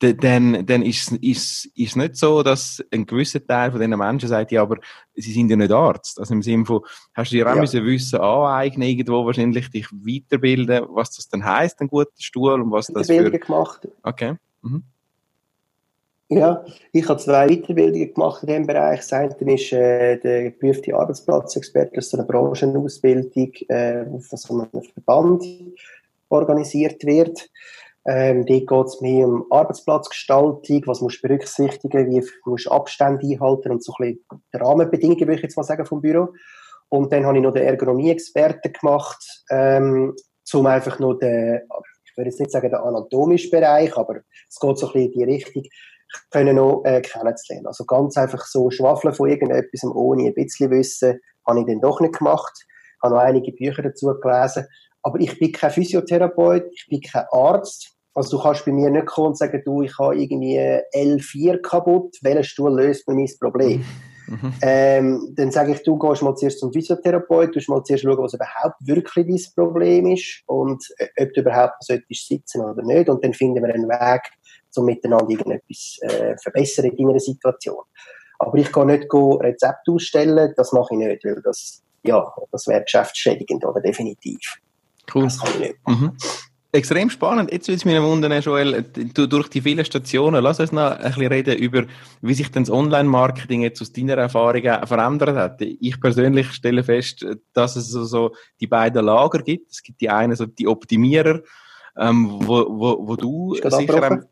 dann, dann ist es ist, nicht so, dass ein gewisser Teil von diesen Menschen sagt, ja, aber sie sind ja nicht Arzt. Also im Sinne von, hast du dir auch ja. müssen Wissen aneignen, irgendwo wahrscheinlich dich weiterbilden, was das dann heisst, ein guter Stuhl und was das für... gemacht. Okay. Mhm. Ja, ich habe zwei Weiterbildungen gemacht in diesem Bereich. Das eine ist äh, der geprüfte Arbeitsplatzexperte, das ist so eine Branchenausbildung, äh, von so einem Verband organisiert wird. Ähm, dort geht es mehr um Arbeitsplatzgestaltung, was musst du berücksichtigen, wie musst du Abstände einhalten und so ein bisschen die Rahmenbedingungen, würde ich jetzt mal sagen, vom Büro. Und dann habe ich noch den Ergonomie-Experten gemacht, ähm, um einfach noch den, ich würde jetzt nicht sagen den anatomischen Bereich, aber es geht so ein bisschen in die Richtung, können noch äh, kennenzulernen. Also ganz einfach so schwafeln von irgendetwas ohne ein bisschen Wissen, habe ich dann doch nicht gemacht. Ich habe noch einige Bücher dazu gelesen. Aber ich bin kein Physiotherapeut, ich bin kein Arzt. Also du kannst bei mir nicht kommen und sagen, du, ich habe irgendwie L4 kaputt, welcher Stuhl löst mir mein Problem? Mhm. Ähm, dann sage ich, du gehst mal zuerst zum Physiotherapeut, du mal zuerst schauen, was überhaupt wirklich dein Problem ist und äh, ob du überhaupt solltest sitzen oder nicht. Und dann finden wir einen Weg, um miteinander irgendetwas äh, verbessern in deiner Situation. Aber ich kann nicht go Rezept ausstellen, das mache ich nicht, weil das, ja, das wäre geschäftsschädigend oder definitiv. Cool. Das kann ich nicht machen. Mhm. Extrem spannend. Jetzt würde es mich wundern, Joel, durch die vielen Stationen, lass uns noch ein bisschen reden über, wie sich denn das Online-Marketing jetzt aus deiner Erfahrung verändert hat. Ich persönlich stelle fest, dass es so, so die beiden Lager gibt. Es gibt die einen, so die Optimierer, ähm, wo, wo, wo du sicher,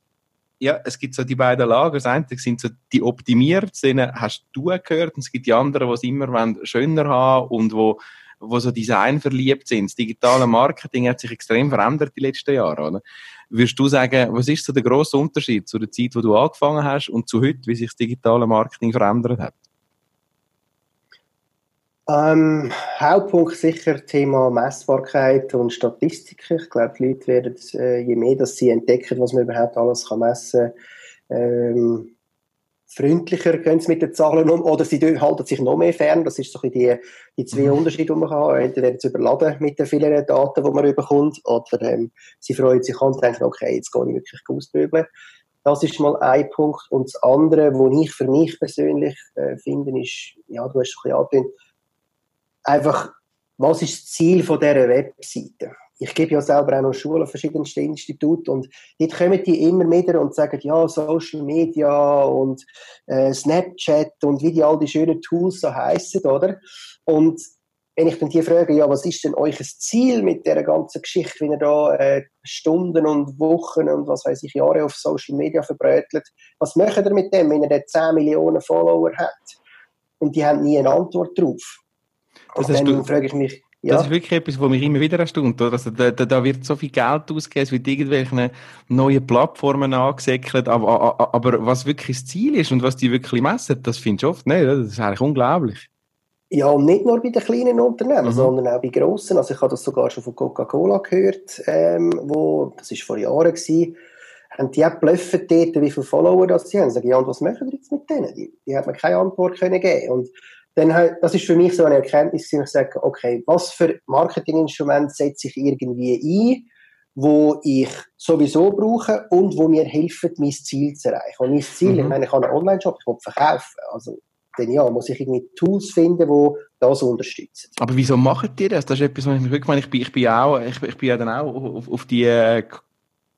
ja, es gibt so die beiden Lager. Das eine sind so die Optimierer, zu denen hast du gehört, und es gibt die anderen, die es immer schöner haben und wo wo so Design verliebt sind. Das digitale Marketing hat sich extrem verändert die letzten Jahre, oder? Würdest du sagen, was ist so der grosse Unterschied zu der Zeit, wo du angefangen hast und zu heute, wie sich das digitale Marketing verändert hat? Ähm, Hauptpunkt sicher Thema Messbarkeit und Statistik. Ich glaube, die Leute werden, äh, je mehr dass sie entdecken, was man überhaupt alles kann messen kann, ähm, freundlicher gehen sie mit den Zahlen um oder sie halten sich noch mehr fern. Das ist so ein die, die zwei mhm. Unterschiede, die man hat. Entweder werden sie überladen mit den vielen Daten, die man bekommt, oder ähm, sie freuen sich an und denken, okay, jetzt gehe ich wirklich ausprobieren. Das ist mal ein Punkt. Und das andere, was ich für mich persönlich äh, finde, ist, ja, du hast es ein bisschen angetönt, einfach, was ist das Ziel von dieser Webseite? Ich gebe ja selber auch noch Schule, verschiedenste Institute und dort kommen die immer wieder und sagen, ja, Social Media und äh, Snapchat und wie die all die schönen Tools so heißen, oder? Und wenn ich dann die frage, ja, was ist denn euch Ziel mit der ganzen Geschichte, wenn ihr da äh, Stunden und Wochen und was weiß ich, Jahre auf Social Media verbrötelt, was macht ihr mit dem, wenn ihr da 10 Millionen Follower habt? Und die haben nie eine Antwort drauf. Das und dann frage ich mich, ja. Das ist wirklich etwas, was mich immer wieder erstaunt. Oder? Also da, da, wird so viel Geld ausgegeben, es wird irgendwelche neuen Plattformen angesäckelt, aber, aber was wirklich das Ziel ist und was die wirklich messen, das findest du oft nicht. Das ist eigentlich unglaublich. Ja, und nicht nur bei den kleinen Unternehmen, mhm. sondern auch bei grossen. Also ich habe das sogar schon von Coca-Cola gehört, ähm, wo, das ist vor Jahren gewesen, haben die auch dort, wie viele Follower das sie haben. Sagen, ja, und was machen wir jetzt mit denen? Die, die hat mir keine Antwort können geben. Und dann halt, das ist für mich so eine Erkenntnis, dass ich sage, okay, was für Marketinginstrument setze ich irgendwie ein, wo ich sowieso brauche und wo mir hilft, mein Ziel zu erreichen. Und mein Ziel, mhm. ich meine, ich habe einen Online-Shop, ich will verkaufen. Also, dann ja, muss ich irgendwie Tools finden, die das unterstützen. Aber wieso macht ihr das? Das ist etwas, was ich mich wirklich meine, ich bin, ich bin auch, ich, ich bin ja dann auch auf, auf die äh,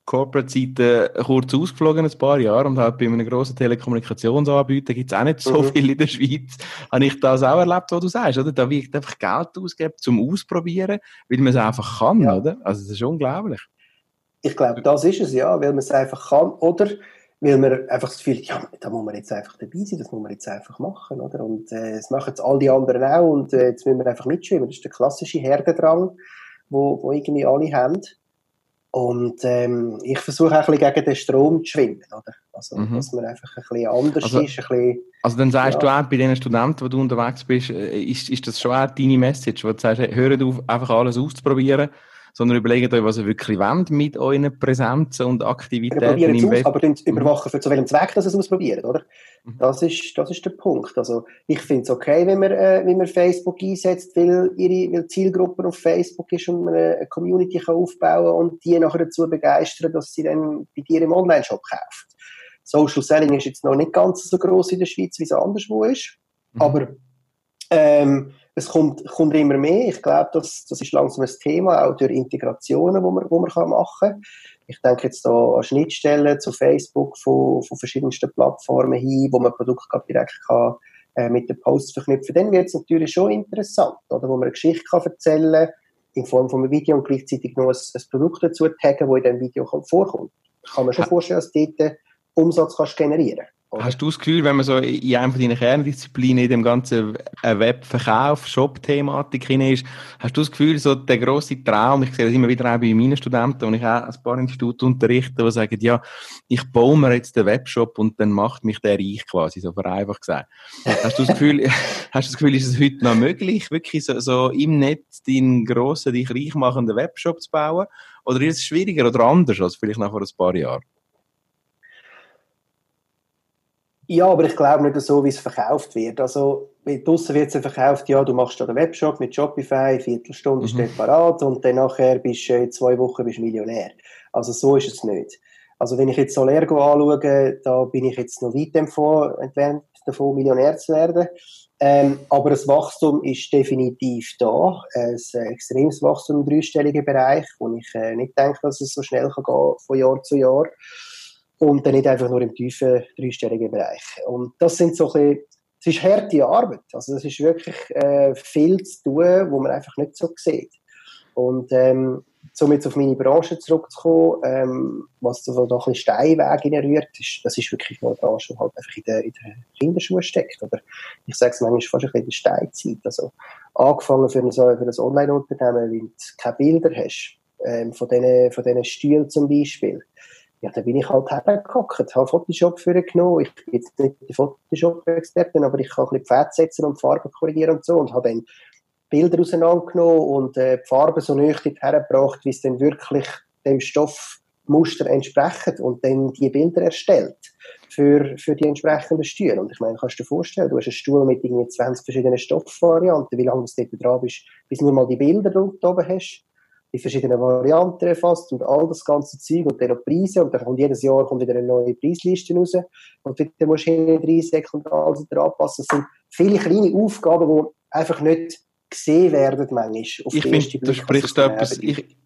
Corporate-Seite kurz ausgeflogen, ein paar Jahre, und halt bei einem grossen Telekommunikationsanbieter gibt es auch nicht so mhm. viel in der Schweiz. Habe ich das auch erlebt, was du sagst, oder? Da wird einfach Geld ausgeben zum Ausprobieren, weil man es einfach kann, ja. oder? Also, das ist unglaublich. Ich glaube, das ist es, ja, weil man es einfach kann, oder weil man einfach das Gefühl ja, da muss man jetzt einfach dabei sein, das muss man jetzt einfach machen, oder? Und äh, das machen jetzt all die anderen auch, und äh, jetzt müssen wir einfach mitschwimmen. Das ist der klassische Herdendrang, wo, wo irgendwie alle haben. Und ähm, ich versuche auch ein bisschen gegen den Strom zu schwimmen, oder? Also, mhm. dass man einfach ein bisschen anders also, ist. Ein bisschen, also dann sagst ja. du auch, bei den Studenten, wo du unterwegs bist, äh, ist, ist das schon auch deine Message, wo du sagst, hört auf, einfach alles auszuprobieren, sondern überlegt euch, was ihr wirklich wollt mit euren Präsenzen und Aktivitäten im Web. Aber dann überwachen, für zu welchem Zweck dass es ausprobiert, oder? Mhm. Das, ist, das ist der Punkt. Also ich finde es okay, wenn man, äh, wenn man Facebook einsetzt, weil ihre weil Zielgruppe auf Facebook ist und man eine Community kann aufbauen und die nachher dazu begeistern, dass sie dann bei dir im Online-Shop kauft. Social Selling ist jetzt noch nicht ganz so groß in der Schweiz, wie es anderswo ist. Mhm. Aber ähm, es kommt, kommt immer mehr. Ich glaube, das, das ist langsam ein Thema, auch durch Integrationen, die man, wo man kann machen kann. Ich denke jetzt da an Schnittstellen zu Facebook von, von verschiedensten Plattformen hin, wo man Produkte direkt kann, äh, mit den Posts verknüpfen. Dann wird es natürlich schon interessant, oder? wo man eine Geschichte kann erzählen in Form von einem Video und gleichzeitig noch ein, ein Produkt dazu taggen, das in diesem Video vorkommt. Kann mir schon vorstellen, dass du dort Umsatz kannst generieren kannst. Hast du das Gefühl, wenn man so in einem von deinen Kerndisziplinen in dem ganzen äh, Webverkauf, Shop-Thematik hinein ist, hast du das Gefühl, so der grosse Traum, ich sehe das immer wieder auch bei meinen Studenten, und ich auch ein paar Institute unterrichte, die sagen, ja, ich baue mir jetzt den Webshop und dann macht mich der reich quasi, so vereinfacht gesagt. Hast du das Gefühl, [laughs] [laughs] hast du das Gefühl, ist es heute noch möglich, wirklich so, so im Netz deinen grossen, dich reich machenden Webshop zu bauen? Oder ist es schwieriger oder anders als vielleicht noch vor ein paar Jahren? Ja, aber ich glaube nicht so, wie es verkauft wird. Also, draussen wird es verkauft, ja, du machst da den Webshop mit Shopify, eine Viertelstunde mhm. steht parat und dann nachher bist du in zwei Wochen bist Millionär. Also, so ist es nicht. Also, wenn ich jetzt Solergo anschaue, da bin ich jetzt noch weit entfernt davon Millionär zu werden. Ähm, aber das Wachstum ist definitiv da. Ein extremes Wachstum im dreistelligen Bereich, wo ich äh, nicht denke, dass es so schnell kann gehen von Jahr zu Jahr. Und dann nicht einfach nur im tiefen dreistelligen Bereich. Und das sind so ein bisschen, es ist harte Arbeit. Also es ist wirklich äh, viel zu tun, wo man einfach nicht so sieht. Und ähm, um jetzt auf meine Branche zurückzukommen, ähm, was so ein bisschen Steinweg rührt, ist, das ist wirklich eine Branche, die halt einfach in den, in den Kinderschuhen steckt. Oder ich sage es manchmal fast ein bisschen in der Steinzeit. Also, angefangen für ein, für ein Online-Unternehmen, weil du keine Bilder hast, ähm, von diesen, von diesen Stühlen zum Beispiel. Ja, da bin ich halt hergehockt, habe Photoshop für genommen. Ich bin jetzt nicht die Photoshop-Expertin, aber ich kann ein bisschen Pfad setzen und Farben korrigieren und so und habe dann Bilder auseinandergenommen und äh, die Farben so nüchtern hergebracht, wie es dann wirklich dem Stoffmuster entsprechen und dann die Bilder erstellt für, für die entsprechenden Stühle. Und ich meine, kannst du dir vorstellen, du hast einen Stuhl mit irgendwie 20 verschiedenen Stoffvarianten, wie lange du dort dran bist, bis du nur mal die Bilder da oben hast, die verschiedenen Varianten erfasst und all das ganze Zeug und dann noch Preise und dann kommt jedes Jahr kommt wieder eine neue Preisliste raus und dann musst du hinten reinsäckeln und alles wieder anpassen. Das sind viele kleine Aufgaben, die einfach nicht gesehen werden manchmal. ich finde, du sprichst etwas, ich,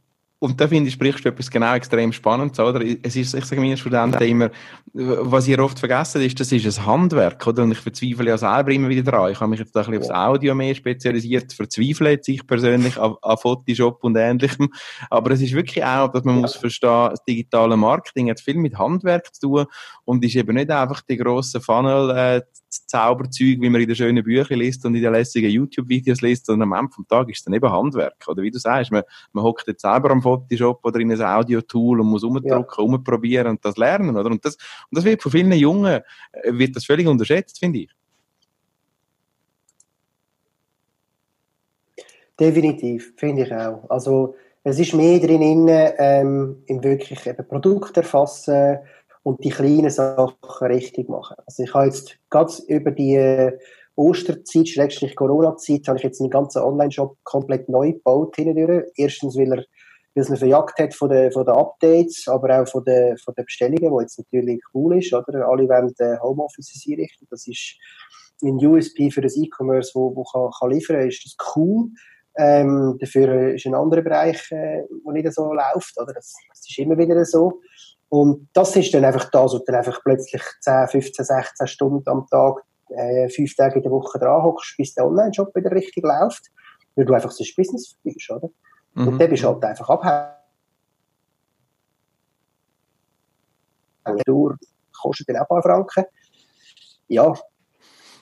und da finde ich, sprichst du etwas genau extrem Spannendes, oder? Es ist, ich sage meinen Studenten immer, was ihr oft vergessen ist, das ist ein Handwerk, oder? Und ich verzweifle ja selber immer wieder daran. Ich habe mich jetzt ein bisschen aufs Audio mehr spezialisiert, verzweifle jetzt ich persönlich an, an Photoshop und Ähnlichem. Aber es ist wirklich auch, dass man ja. muss verstehen, das digitale Marketing hat viel mit Handwerk zu tun und ist eben nicht einfach die grossen Funnel, äh, Zauberzeug, wie man in den schönen Büchern liest und in den lässigen YouTube-Videos liest, sondern am Ende vom Tag ist es dann eben Handwerk. Oder wie du sagst, man, man hockt jetzt selber am Photoshop oder in ein Audio-Tool und muss umdrucken, ja. umprobieren und das lernen, oder? Und das, und das wird von vielen Jungen, äh, wird das völlig unterschätzt, finde ich. Definitiv, finde ich auch. Also, es ist mehr drin, ähm, im wirklich eben Produkt erfassen und die kleinen Sachen richtig machen. Also, ich habe jetzt ganz über die äh, Osterzeit, schrägstrich Corona-Zeit, habe ich jetzt einen ganzen Online-Shop komplett neu gebaut hindurch. Erstens, weil er ihn verjagt hat von den, von den Updates, aber auch von den, von den Bestellungen, wo jetzt natürlich cool ist, oder? Alle wollen äh, Homeoffices einrichten. Das ist ein USP für das E-Commerce, wo, wo kann, kann liefern, ist das cool. Ähm, dafür ist ein anderer Bereich, äh, nicht so läuft, oder? Das, das ist immer wieder so. Und das ist dann einfach das, wo du dann einfach plötzlich 10, 15, 16 Stunden am Tag, äh, fünf Tage in der Woche dran hockst, bis der Online-Shop wieder richtig läuft, weil du einfach ein Business bist, oder? Mhm. Und dann bist du halt einfach abhängig. Tour kostet dann auch ein paar Franken. Ja.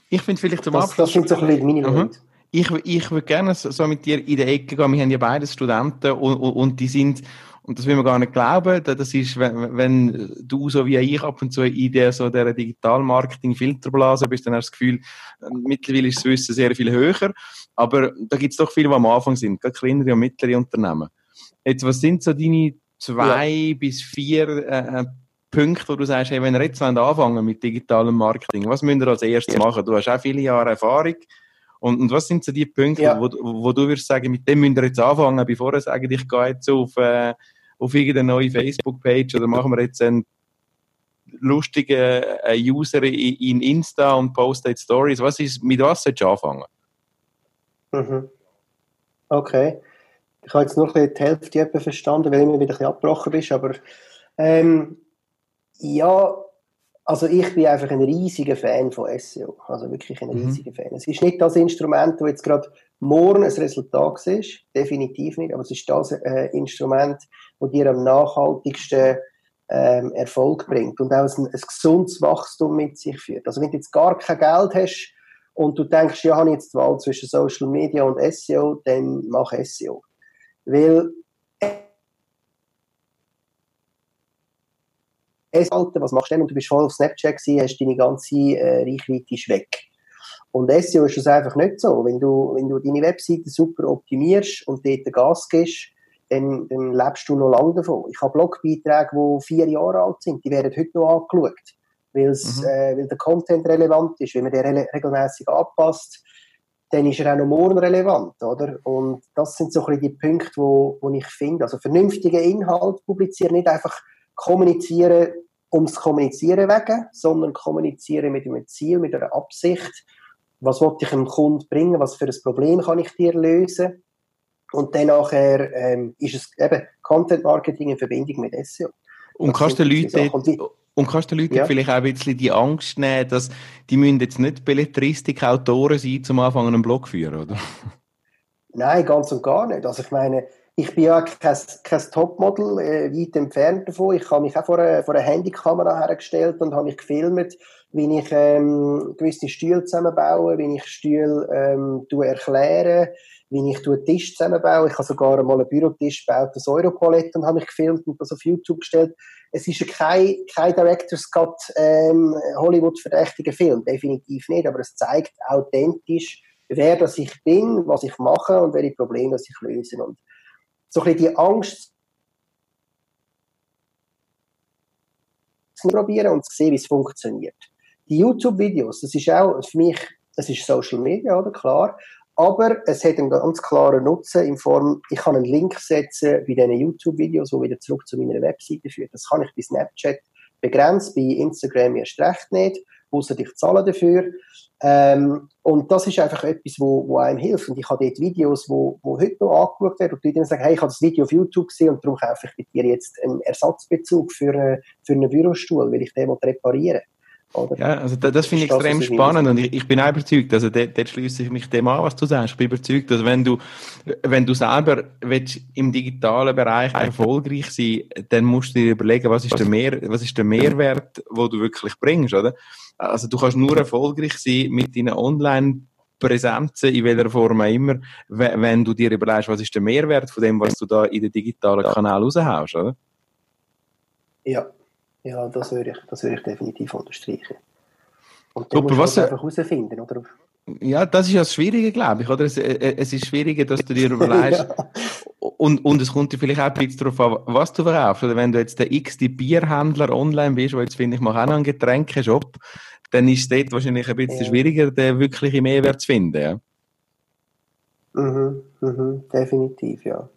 Ich finde vielleicht zum das, Abschluss... Das sind so ein bisschen meine mhm. Leute. Ich, ich würde gerne so mit dir in die Ecke gehen. Wir haben ja beide Studenten und, und, und die sind und das will man gar nicht glauben. Das ist, wenn, wenn du so wie ich ab und zu in der, so der Digital-Marketing-Filterblase bist, dann hast du das Gefühl, mittlerweile ist das Wissen sehr viel höher. Aber da gibt es doch viele, die am Anfang sind, gerade kleinere und mittlere Unternehmen. Jetzt, was sind so deine zwei ja. bis vier äh, Punkte, wo du sagst, hey, wenn ihr jetzt anfangen mit digitalem Marketing, was müsst ihr als erstes ja. machen? Du hast auch viele Jahre Erfahrung. Und, und was sind so die Punkte, ja. wo, wo du würdest sagen, mit dem müsst ihr jetzt anfangen, bevor ihr sagt, ich gehe jetzt auf, äh, auf irgendeine neue Facebook-Page oder machen wir jetzt einen lustigen äh, User in, Insta und poste jetzt Stories. Was ist, mit was sollst du anfangen? Mhm. Okay. Ich habe jetzt nur die Hälfte verstanden, weil immer wieder ein bisschen abgebrochen bist, aber ähm, ja, also ich bin einfach ein riesiger Fan von SEO. Also wirklich ein mhm. riesiger mhm. Fan. Es ist nicht das Instrument, das jetzt gerade morgen ein Resultat ist, definitiv nicht, aber es ist das äh, Instrument, das dir am nachhaltigsten ähm, Erfolg bringt und auch ein, ein gesundes Wachstum mit sich führt. Also wenn du jetzt gar kein Geld hast und du denkst, ja, habe ich jetzt die Wahl zwischen Social Media und SEO, dann mach SEO. Weil Alter, was machst du denn? Und du bist voll auf Snapchat gewesen, hast deine ganze äh, Reichweite weg. Und SEO ist das einfach nicht so. Wenn du, wenn du deine Webseite super optimierst und dort Gas gibst, dann, dann lebst du noch lange davon. Ich habe Blogbeiträge, die vier Jahre alt sind, die werden heute noch angeschaut, mhm. äh, weil der Content relevant ist. Wenn man den re regelmäßig anpasst, dann ist er auch noch morgen relevant, oder? Und das sind so ein bisschen die Punkte, wo, wo ich finde, also vernünftige Inhalt publizieren, nicht einfach kommunizieren, ums Kommunizieren wegen, sondern kommunizieren mit einem Ziel, mit einer Absicht. Was wollte ich dem Kunden bringen? Was für ein Problem kann ich dir lösen? Und dann nachher ähm, ist es eben Content Marketing in Verbindung mit SEO. Und kannst du Leute und kannst du Leuten ja. vielleicht auch ein bisschen die Angst nehmen, dass die müssen jetzt nicht Belletristik-Autoren sein, zum Anfang einen Blog führen, oder? Nein, ganz und gar nicht. Also ich meine, ich bin ja kein, kein Topmodel, äh, weit entfernt davon. Ich habe mich auch vor einer, vor einer Handykamera hergestellt und habe mich gefilmt, wie ich ähm, gewisse Stühle zusammenbaue, wie ich Stühle ähm, erkläre, wie ich einen Tisch zusammenbaue. Ich habe sogar einmal einen Bürotisch gebaut, das Europalett und habe mich gefilmt und das auf YouTube gestellt. Es ist kein, kein Director's Cut ähm, Hollywood-verdächtiger Film, definitiv nicht, aber es zeigt authentisch, wer das ich bin, was ich mache und welche Probleme das ich löse. Und so ein bisschen die Angst zu probieren und zu sehen, wie es funktioniert. Die YouTube-Videos, das ist auch für mich, das ist Social Media, oder klar, aber es hat einen ganz klaren Nutzen in Form, ich kann einen Link setzen bei diesen YouTube-Videos, die wieder zurück zu meiner Webseite führt. Das kann ich bei Snapchat begrenzt, bei Instagram erst recht nicht, außer ich zahle dafür. Ähm, und das ist einfach etwas, wo, wo einem hilft. Und ich habe dort Videos, wo, wo heute noch angeschaut werden und die dann sagen, hey, ich habe das Video auf YouTube gesehen und darum kaufe ich mit dir jetzt einen Ersatzbezug für, äh, für einen Bürostuhl, weil ich den reparieren oder? Ja, also das, das finde ich extrem spannend und ich, ich, bin auch überzeugt, also dort, schließe ich mich dem an, was du sagst. Ich bin überzeugt, dass wenn du, wenn du selber willst, im digitalen Bereich erfolgreich sein dann musst du dir überlegen, was ist der, Mehr, was ist der Mehrwert, wo du wirklich bringst, oder? Also du kannst nur erfolgreich sein mit deinen Online- Präsenzen, in welcher Form auch immer, wenn du dir überlegst, was ist der Mehrwert von dem, was du da in den digitalen Kanal raushaust, oder? Ja, ja, das würde ich, das würde ich definitiv unterstreichen. Und dann Super, was einfach herausfinden, oder? Ja, das ist ja das Schwierige, glaube ich, oder? Es, äh, es ist schwieriger, dass du dir [laughs] überlegst. ja. und, und es kommt dir vielleicht auch ein bisschen darauf an, was du verkaufst. Oder wenn du jetzt der x-te Bierhändler online bist, wo jetzt finde ich, mache auch noch einen Getränkeshop, dann ist es dort wahrscheinlich ein bisschen ja. schwieriger, den wirklichen Mehrwert zu finden, ja? Mhm, mhm, definitiv, ja.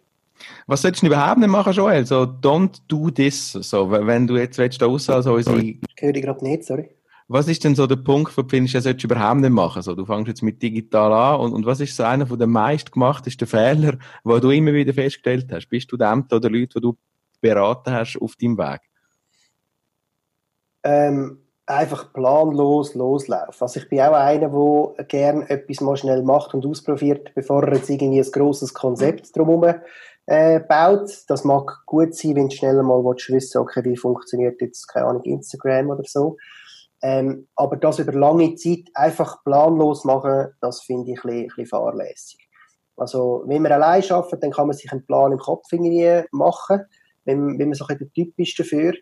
Was solltest du überhaupt nicht machen, Joel? So, don't do this. So, wenn du jetzt willst, aus also unsere... Höre ich gerade nicht, sorry. Was ist denn so der Punkt, wo du findest, das solltest du überhaupt nicht machen? So, du fängst jetzt mit digital an und, und was ist so einer von den meist gemachten Fehler, wo du immer wieder festgestellt hast? Bist du dem oder Leute, die du beraten hast auf deinem Weg? Ähm, einfach planlos loslaufen. Also ich bin auch einer, der gerne etwas mal schnell macht und ausprobiert, bevor er jetzt irgendwie ein grosses Konzept drumherum äh. Das mag gut sein, wenn du schnell mal willst, wissen okay, wie funktioniert jetzt, keine Ahnung, Instagram oder so. Ähm, aber das über lange Zeit einfach planlos machen, das finde ich ein bisschen, ein bisschen fahrlässig. Also, wenn man allein arbeitet, dann kann man sich einen Plan im Kopf irgendwie machen, wenn, wenn man so ein der Typ ist dafür.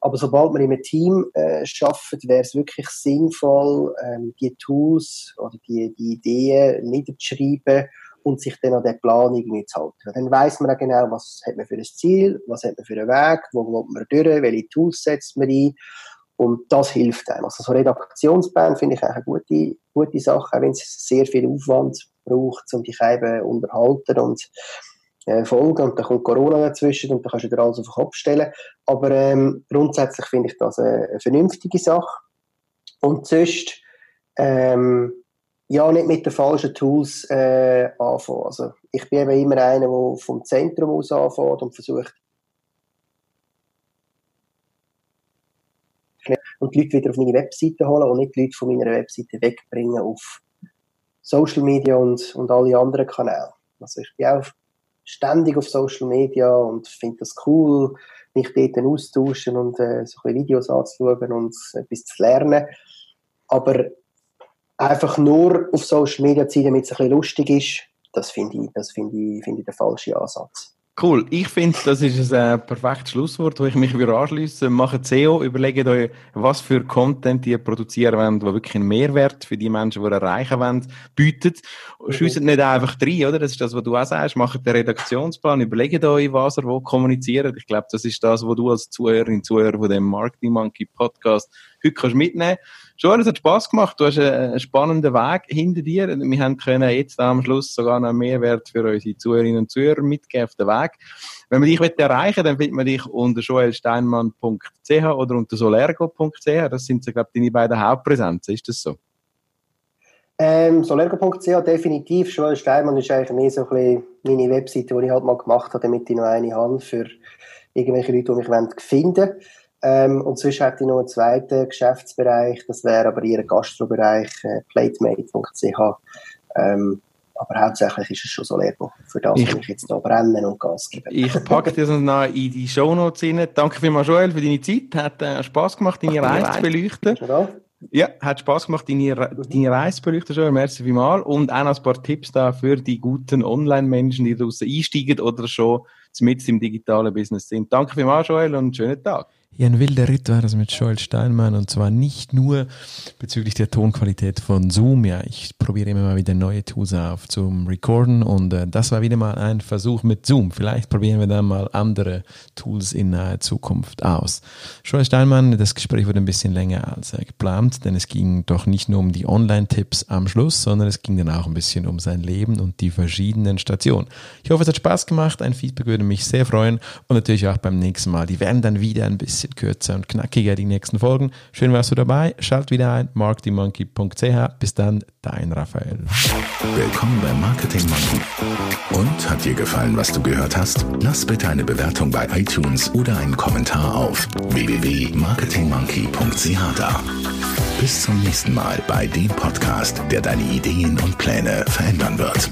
Aber sobald man in einem Team äh, arbeitet, wäre es wirklich sinnvoll, ähm, die Tools oder die, die Ideen niederzuschreiben und sich dann an der Plan irgendwie zu halten. Dann weiß man auch genau, was hat man für ein Ziel, was hat man für einen Weg, wo will man durch, welche Tools setzt man ein. Und das hilft einem. Also so Redaktionsplan finde ich eine gute, gute Sache, auch wenn es sehr viel Aufwand braucht, um dich eben unterhalten und äh, folgen. Und dann kommt Corona dazwischen und dann kannst du dir alles auf den Kopf stellen. Aber ähm, grundsätzlich finde ich das eine, eine vernünftige Sache. Und sonst, ähm, ja, nicht mit den falschen Tools äh, anfangen. Also ich bin eben immer einer, der vom Zentrum aus anfängt und versucht, und die Leute wieder auf meine Webseite holen und nicht die Leute von meiner Webseite wegbringen auf Social Media und, und alle anderen Kanäle. Also ich bin auch ständig auf Social Media und finde das cool, mich dort austauschen und äh, so ein Videos anzuschauen und etwas zu lernen. Aber einfach nur auf Social Media ziehen, damit es ein bisschen lustig ist, das finde ich, das finde ich, finde ich der falsche Ansatz. Cool. Ich finde, das ist ein äh, perfektes Schlusswort, wo ich mich wieder anschließe. Macht SEO, überlegt euch, was für Content ihr produzieren wollt, der wirklich einen Mehrwert für die Menschen, die ihr erreichen wollt, bietet. Mhm. Schiesset nicht einfach rein, oder? Das ist das, was du auch sagst. Macht den Redaktionsplan, überlegt euch, was ihr wo kommuniziert. Ich glaube, das ist das, was du als Zuhörerin, Zuhörer von dem Marketing Monkey Podcast heute kannst du mitnehmen. Joel, es hat Spass gemacht. Du hast einen spannenden Weg hinter dir. Wir haben können jetzt am Schluss sogar noch einen Mehrwert für unsere Zuhörerinnen und Zuhörer mitgeben auf den Weg. Wenn man dich erreichen will, dann findet man dich unter joelsteinmann.ch oder unter solergo.ch. Das sind, so, glaube ich, deine beiden Hauptpräsenzen. Ist das so? Ähm, solergo.ch definitiv. Joel Steinmann ist eigentlich mehr so ein bisschen meine Webseite, die ich halt mal gemacht habe, damit ich noch eine habe für irgendwelche Leute, die mich finden wollen. Ähm, und sonst hätte ich noch einen zweiten Geschäftsbereich, das wäre aber Ihr Gastrobereich, äh, platemate.ch. Ähm, aber hauptsächlich ist es schon so Lego. Für das ich, ich jetzt hier brennen und Gas geben. Ich packe das noch in die Shownotes rein. Danke vielmals, Joel, für deine Zeit. Hat äh, Spass gemacht, deine Reise zu beleuchten. Ja, hat Spass gemacht, deine, deine Reise zu beleuchten, Joel. Merci vielmals. Und auch noch ein paar Tipps da für die guten Online-Menschen, die draußen einsteigen oder schon mit im digitalen Business sind. Danke vielmals, Joel, und einen schönen Tag. Ja, ein wilder Ritt war das mit Joel Steinmann und zwar nicht nur bezüglich der Tonqualität von Zoom. Ja, ich probiere immer mal wieder neue Tools auf zum Recorden und äh, das war wieder mal ein Versuch mit Zoom. Vielleicht probieren wir dann mal andere Tools in naher Zukunft aus. Joel Steinmann, das Gespräch wurde ein bisschen länger als äh, geplant, denn es ging doch nicht nur um die Online-Tipps am Schluss, sondern es ging dann auch ein bisschen um sein Leben und die verschiedenen Stationen. Ich hoffe, es hat Spaß gemacht. Ein Feedback würde mich sehr freuen und natürlich auch beim nächsten Mal. Die werden dann wieder ein bisschen bisschen kürzer und knackiger die nächsten Folgen. Schön warst du dabei. Schalt wieder ein, marketingmonkey.ch. Bis dann, dein Raphael. Willkommen bei Marketing Monkey. Und hat dir gefallen, was du gehört hast? Lass bitte eine Bewertung bei iTunes oder einen Kommentar auf www.marketingmonkey.ch da. Bis zum nächsten Mal bei dem Podcast, der deine Ideen und Pläne verändern wird.